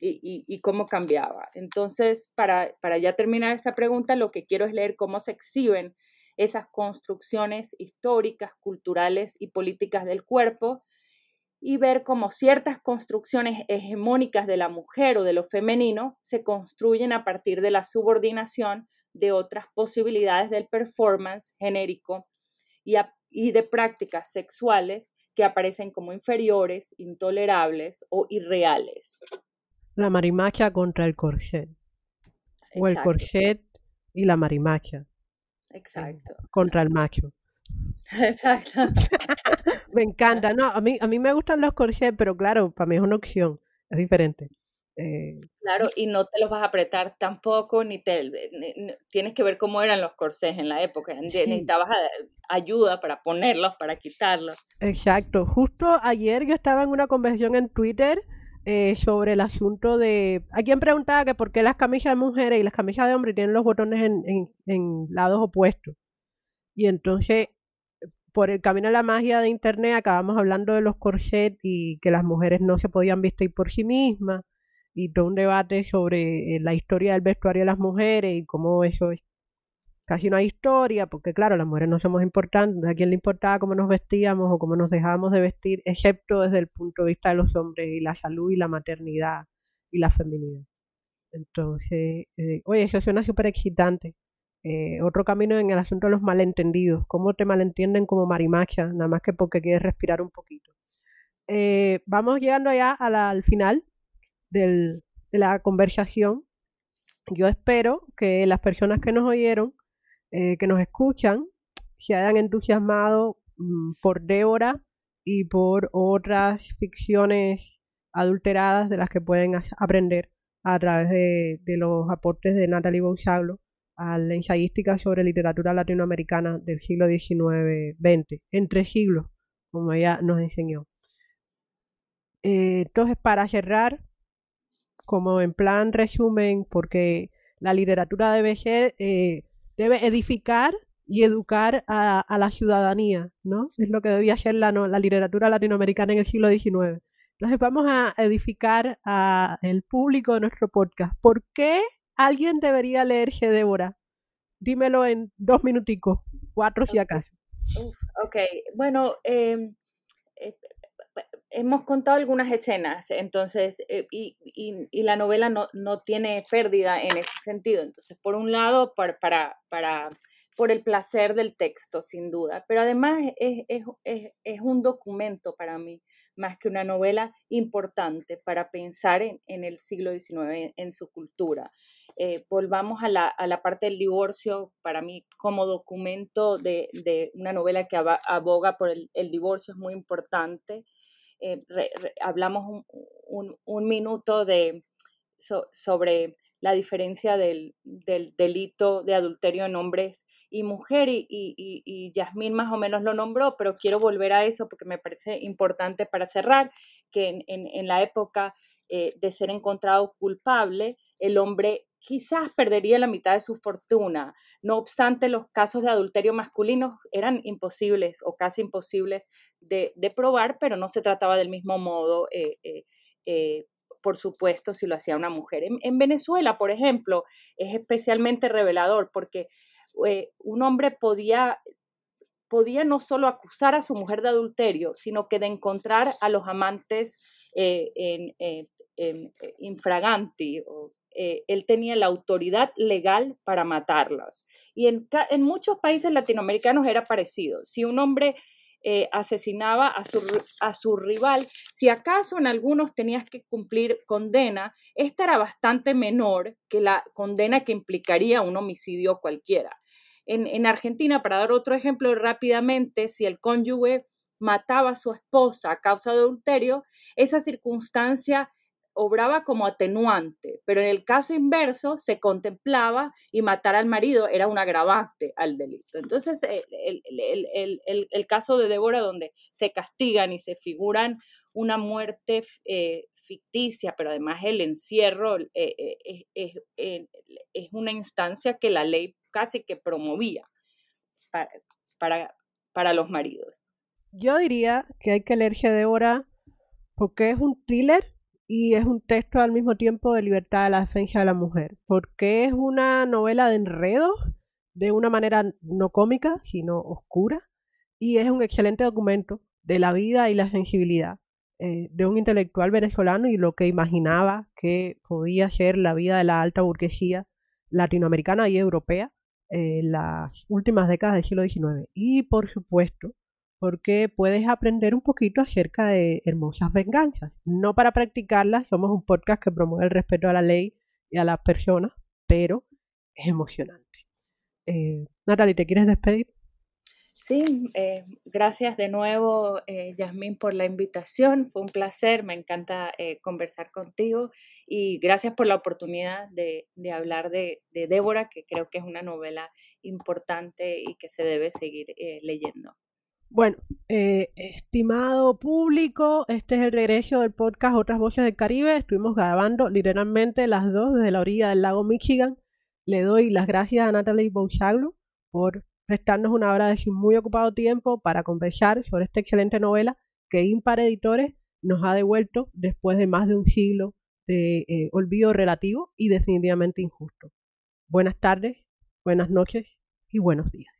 Y, cómo cambiaba. Entonces, para, para ya terminar esta pregunta, lo que quiero es leer cómo se exhiben esas construcciones históricas, culturales y políticas del cuerpo y ver cómo ciertas construcciones hegemónicas de la mujer o de lo femenino se construyen a partir de la subordinación de otras posibilidades del performance genérico y, y de prácticas sexuales que aparecen como inferiores, intolerables o irreales. La marimacha contra el corset. O el corset y la marimacha. Exacto. Contra el macho. Exacto. me encanta. No, a mí, a mí me gustan los corsés, pero claro, para mí es una opción. Es diferente. Eh, claro, y no te los vas a apretar tampoco, ni te tienes que ver cómo eran los corsés en la época. Necesitabas ayuda para ponerlos, para quitarlos. Exacto. Justo ayer yo estaba en una conversación en Twitter eh, sobre el asunto de... Hay quien preguntaba que por qué las camisas de mujeres y las camisas de hombres tienen los botones en, en, lados opuestos. Y entonces, por el camino de la magia de Internet, acabamos hablando de los corsets y que las mujeres no se podían vestir por sí mismas y todo un debate sobre eh, la historia del vestuario de las mujeres y cómo eso es casi no hay historia, porque claro, las mujeres no somos importantes, a quién le importaba cómo nos vestíamos o cómo nos dejábamos de vestir, excepto desde el punto de vista de los hombres y la salud y la maternidad y la feminidad. Entonces, eh, oye, eso suena súper excitante. Eh, otro camino en el asunto de los malentendidos, cómo te malentienden como marimacha, nada más que porque quieres respirar un poquito. Eh, vamos llegando ya al final de la conversación. Yo espero que las personas que nos oyeron eh, que nos escuchan se hayan entusiasmado mm, por Débora y por otras ficciones adulteradas de las que pueden aprender a través de, los aportes de Natalie Bousaglo a la ensayística sobre literatura latinoamericana del siglo XIX-XX, entre siglos, como ella nos enseñó. Eh, entonces, para cerrar, como en plan resumen, porque la literatura debe ser eh, debe edificar y educar a, la ciudadanía, ¿no? Es lo que debía la, la literatura latinoamericana en el siglo XIX. Entonces vamos a edificar al público de nuestro podcast. ¿Por qué alguien debería leerse Débora? Dímelo en dos minuticos, cuatro si acaso. ok, bueno, em, eh, hemos contado algunas escenas, entonces, eh, y, la novela no, tiene pérdida en ese sentido. Entonces, por un lado, para, para, por el placer del texto, sin duda, pero además es, un documento para mí, más que una novela importante para pensar en, el siglo XIX, en, su cultura. Eh, volvamos a la, parte del divorcio, para mí como documento de, una novela que aboga por el, el divorcio es muy importante. Eh, hablamos un, minuto de, sobre la diferencia del, delito de adulterio en hombres y mujeres, y, y, Yasmín más o menos lo nombró, pero quiero volver a eso porque me parece importante para cerrar, que en, la época eh, de ser encontrado culpable, el hombre quizás perdería la mitad de su fortuna. No obstante, los casos de adulterio masculino eran imposibles o casi imposibles de, probar, pero no se trataba del mismo modo, eh, eh, por supuesto, si lo hacía una mujer. En, Venezuela, por ejemplo, es especialmente revelador porque un hombre podía podía no solo acusar a su mujer de adulterio, sino que de encontrar a los amantes en, infraganti o eh, él tenía la autoridad legal para matarlas. Y en, muchos países latinoamericanos era parecido. Si un hombre eh, asesinaba a su, a su rival, si acaso en algunos tenías que cumplir condena, esta era bastante menor que la condena que implicaría un homicidio cualquiera. En, en Argentina, para dar otro ejemplo rápidamente, si el cónyuge mataba a su esposa a causa de adulterio, esa circunstancia obraba como atenuante, pero en el caso inverso se contemplaba y matar al marido era un agravante al delito. Entonces, el, caso de Débora, donde se castigan y se figuran una muerte eh, ficticia, pero además el encierro eh, eh, es una instancia que la ley casi que promovía para, para, los maridos. Yo diría que hay que leerse a Débora porque es un thriller y es un texto al mismo tiempo de libertad de la defensa de la mujer, porque es una novela de enredos de una manera no cómica, sino oscura, y es un excelente documento de la vida y la sensibilidad eh, de un intelectual venezolano y lo que imaginaba que podía ser la vida de la alta burguesía latinoamericana y europea en las últimas décadas del siglo XIX. Y por supuesto, porque puedes aprender un poquito acerca de hermosas venganzas. No para practicarlas, somos un podcast que promueve el respeto a la ley y a las personas, pero es emocionante. Eh, Natalie, ¿te quieres despedir? Sí, eh, gracias de nuevo, eh, Yasmín, por la invitación. Fue un placer, me encanta eh, conversar contigo y gracias por la oportunidad de, hablar de, de, Débora, que creo que es una novela importante y que se debe seguir leyendo. Bueno, eh, estimado público, este es el regreso del podcast Otras Voces del Caribe. Estuvimos grabando literalmente las dos desde la orilla del lago Michigan. Le doy las gracias a Natalie Bouchaglo por prestarnos una hora de su muy ocupado tiempo para conversar sobre esta excelente novela que Impar Editores nos ha devuelto después de más de un siglo de eh, olvido relativo y definitivamente injusto. Buenas tardes, buenas noches y buenos días.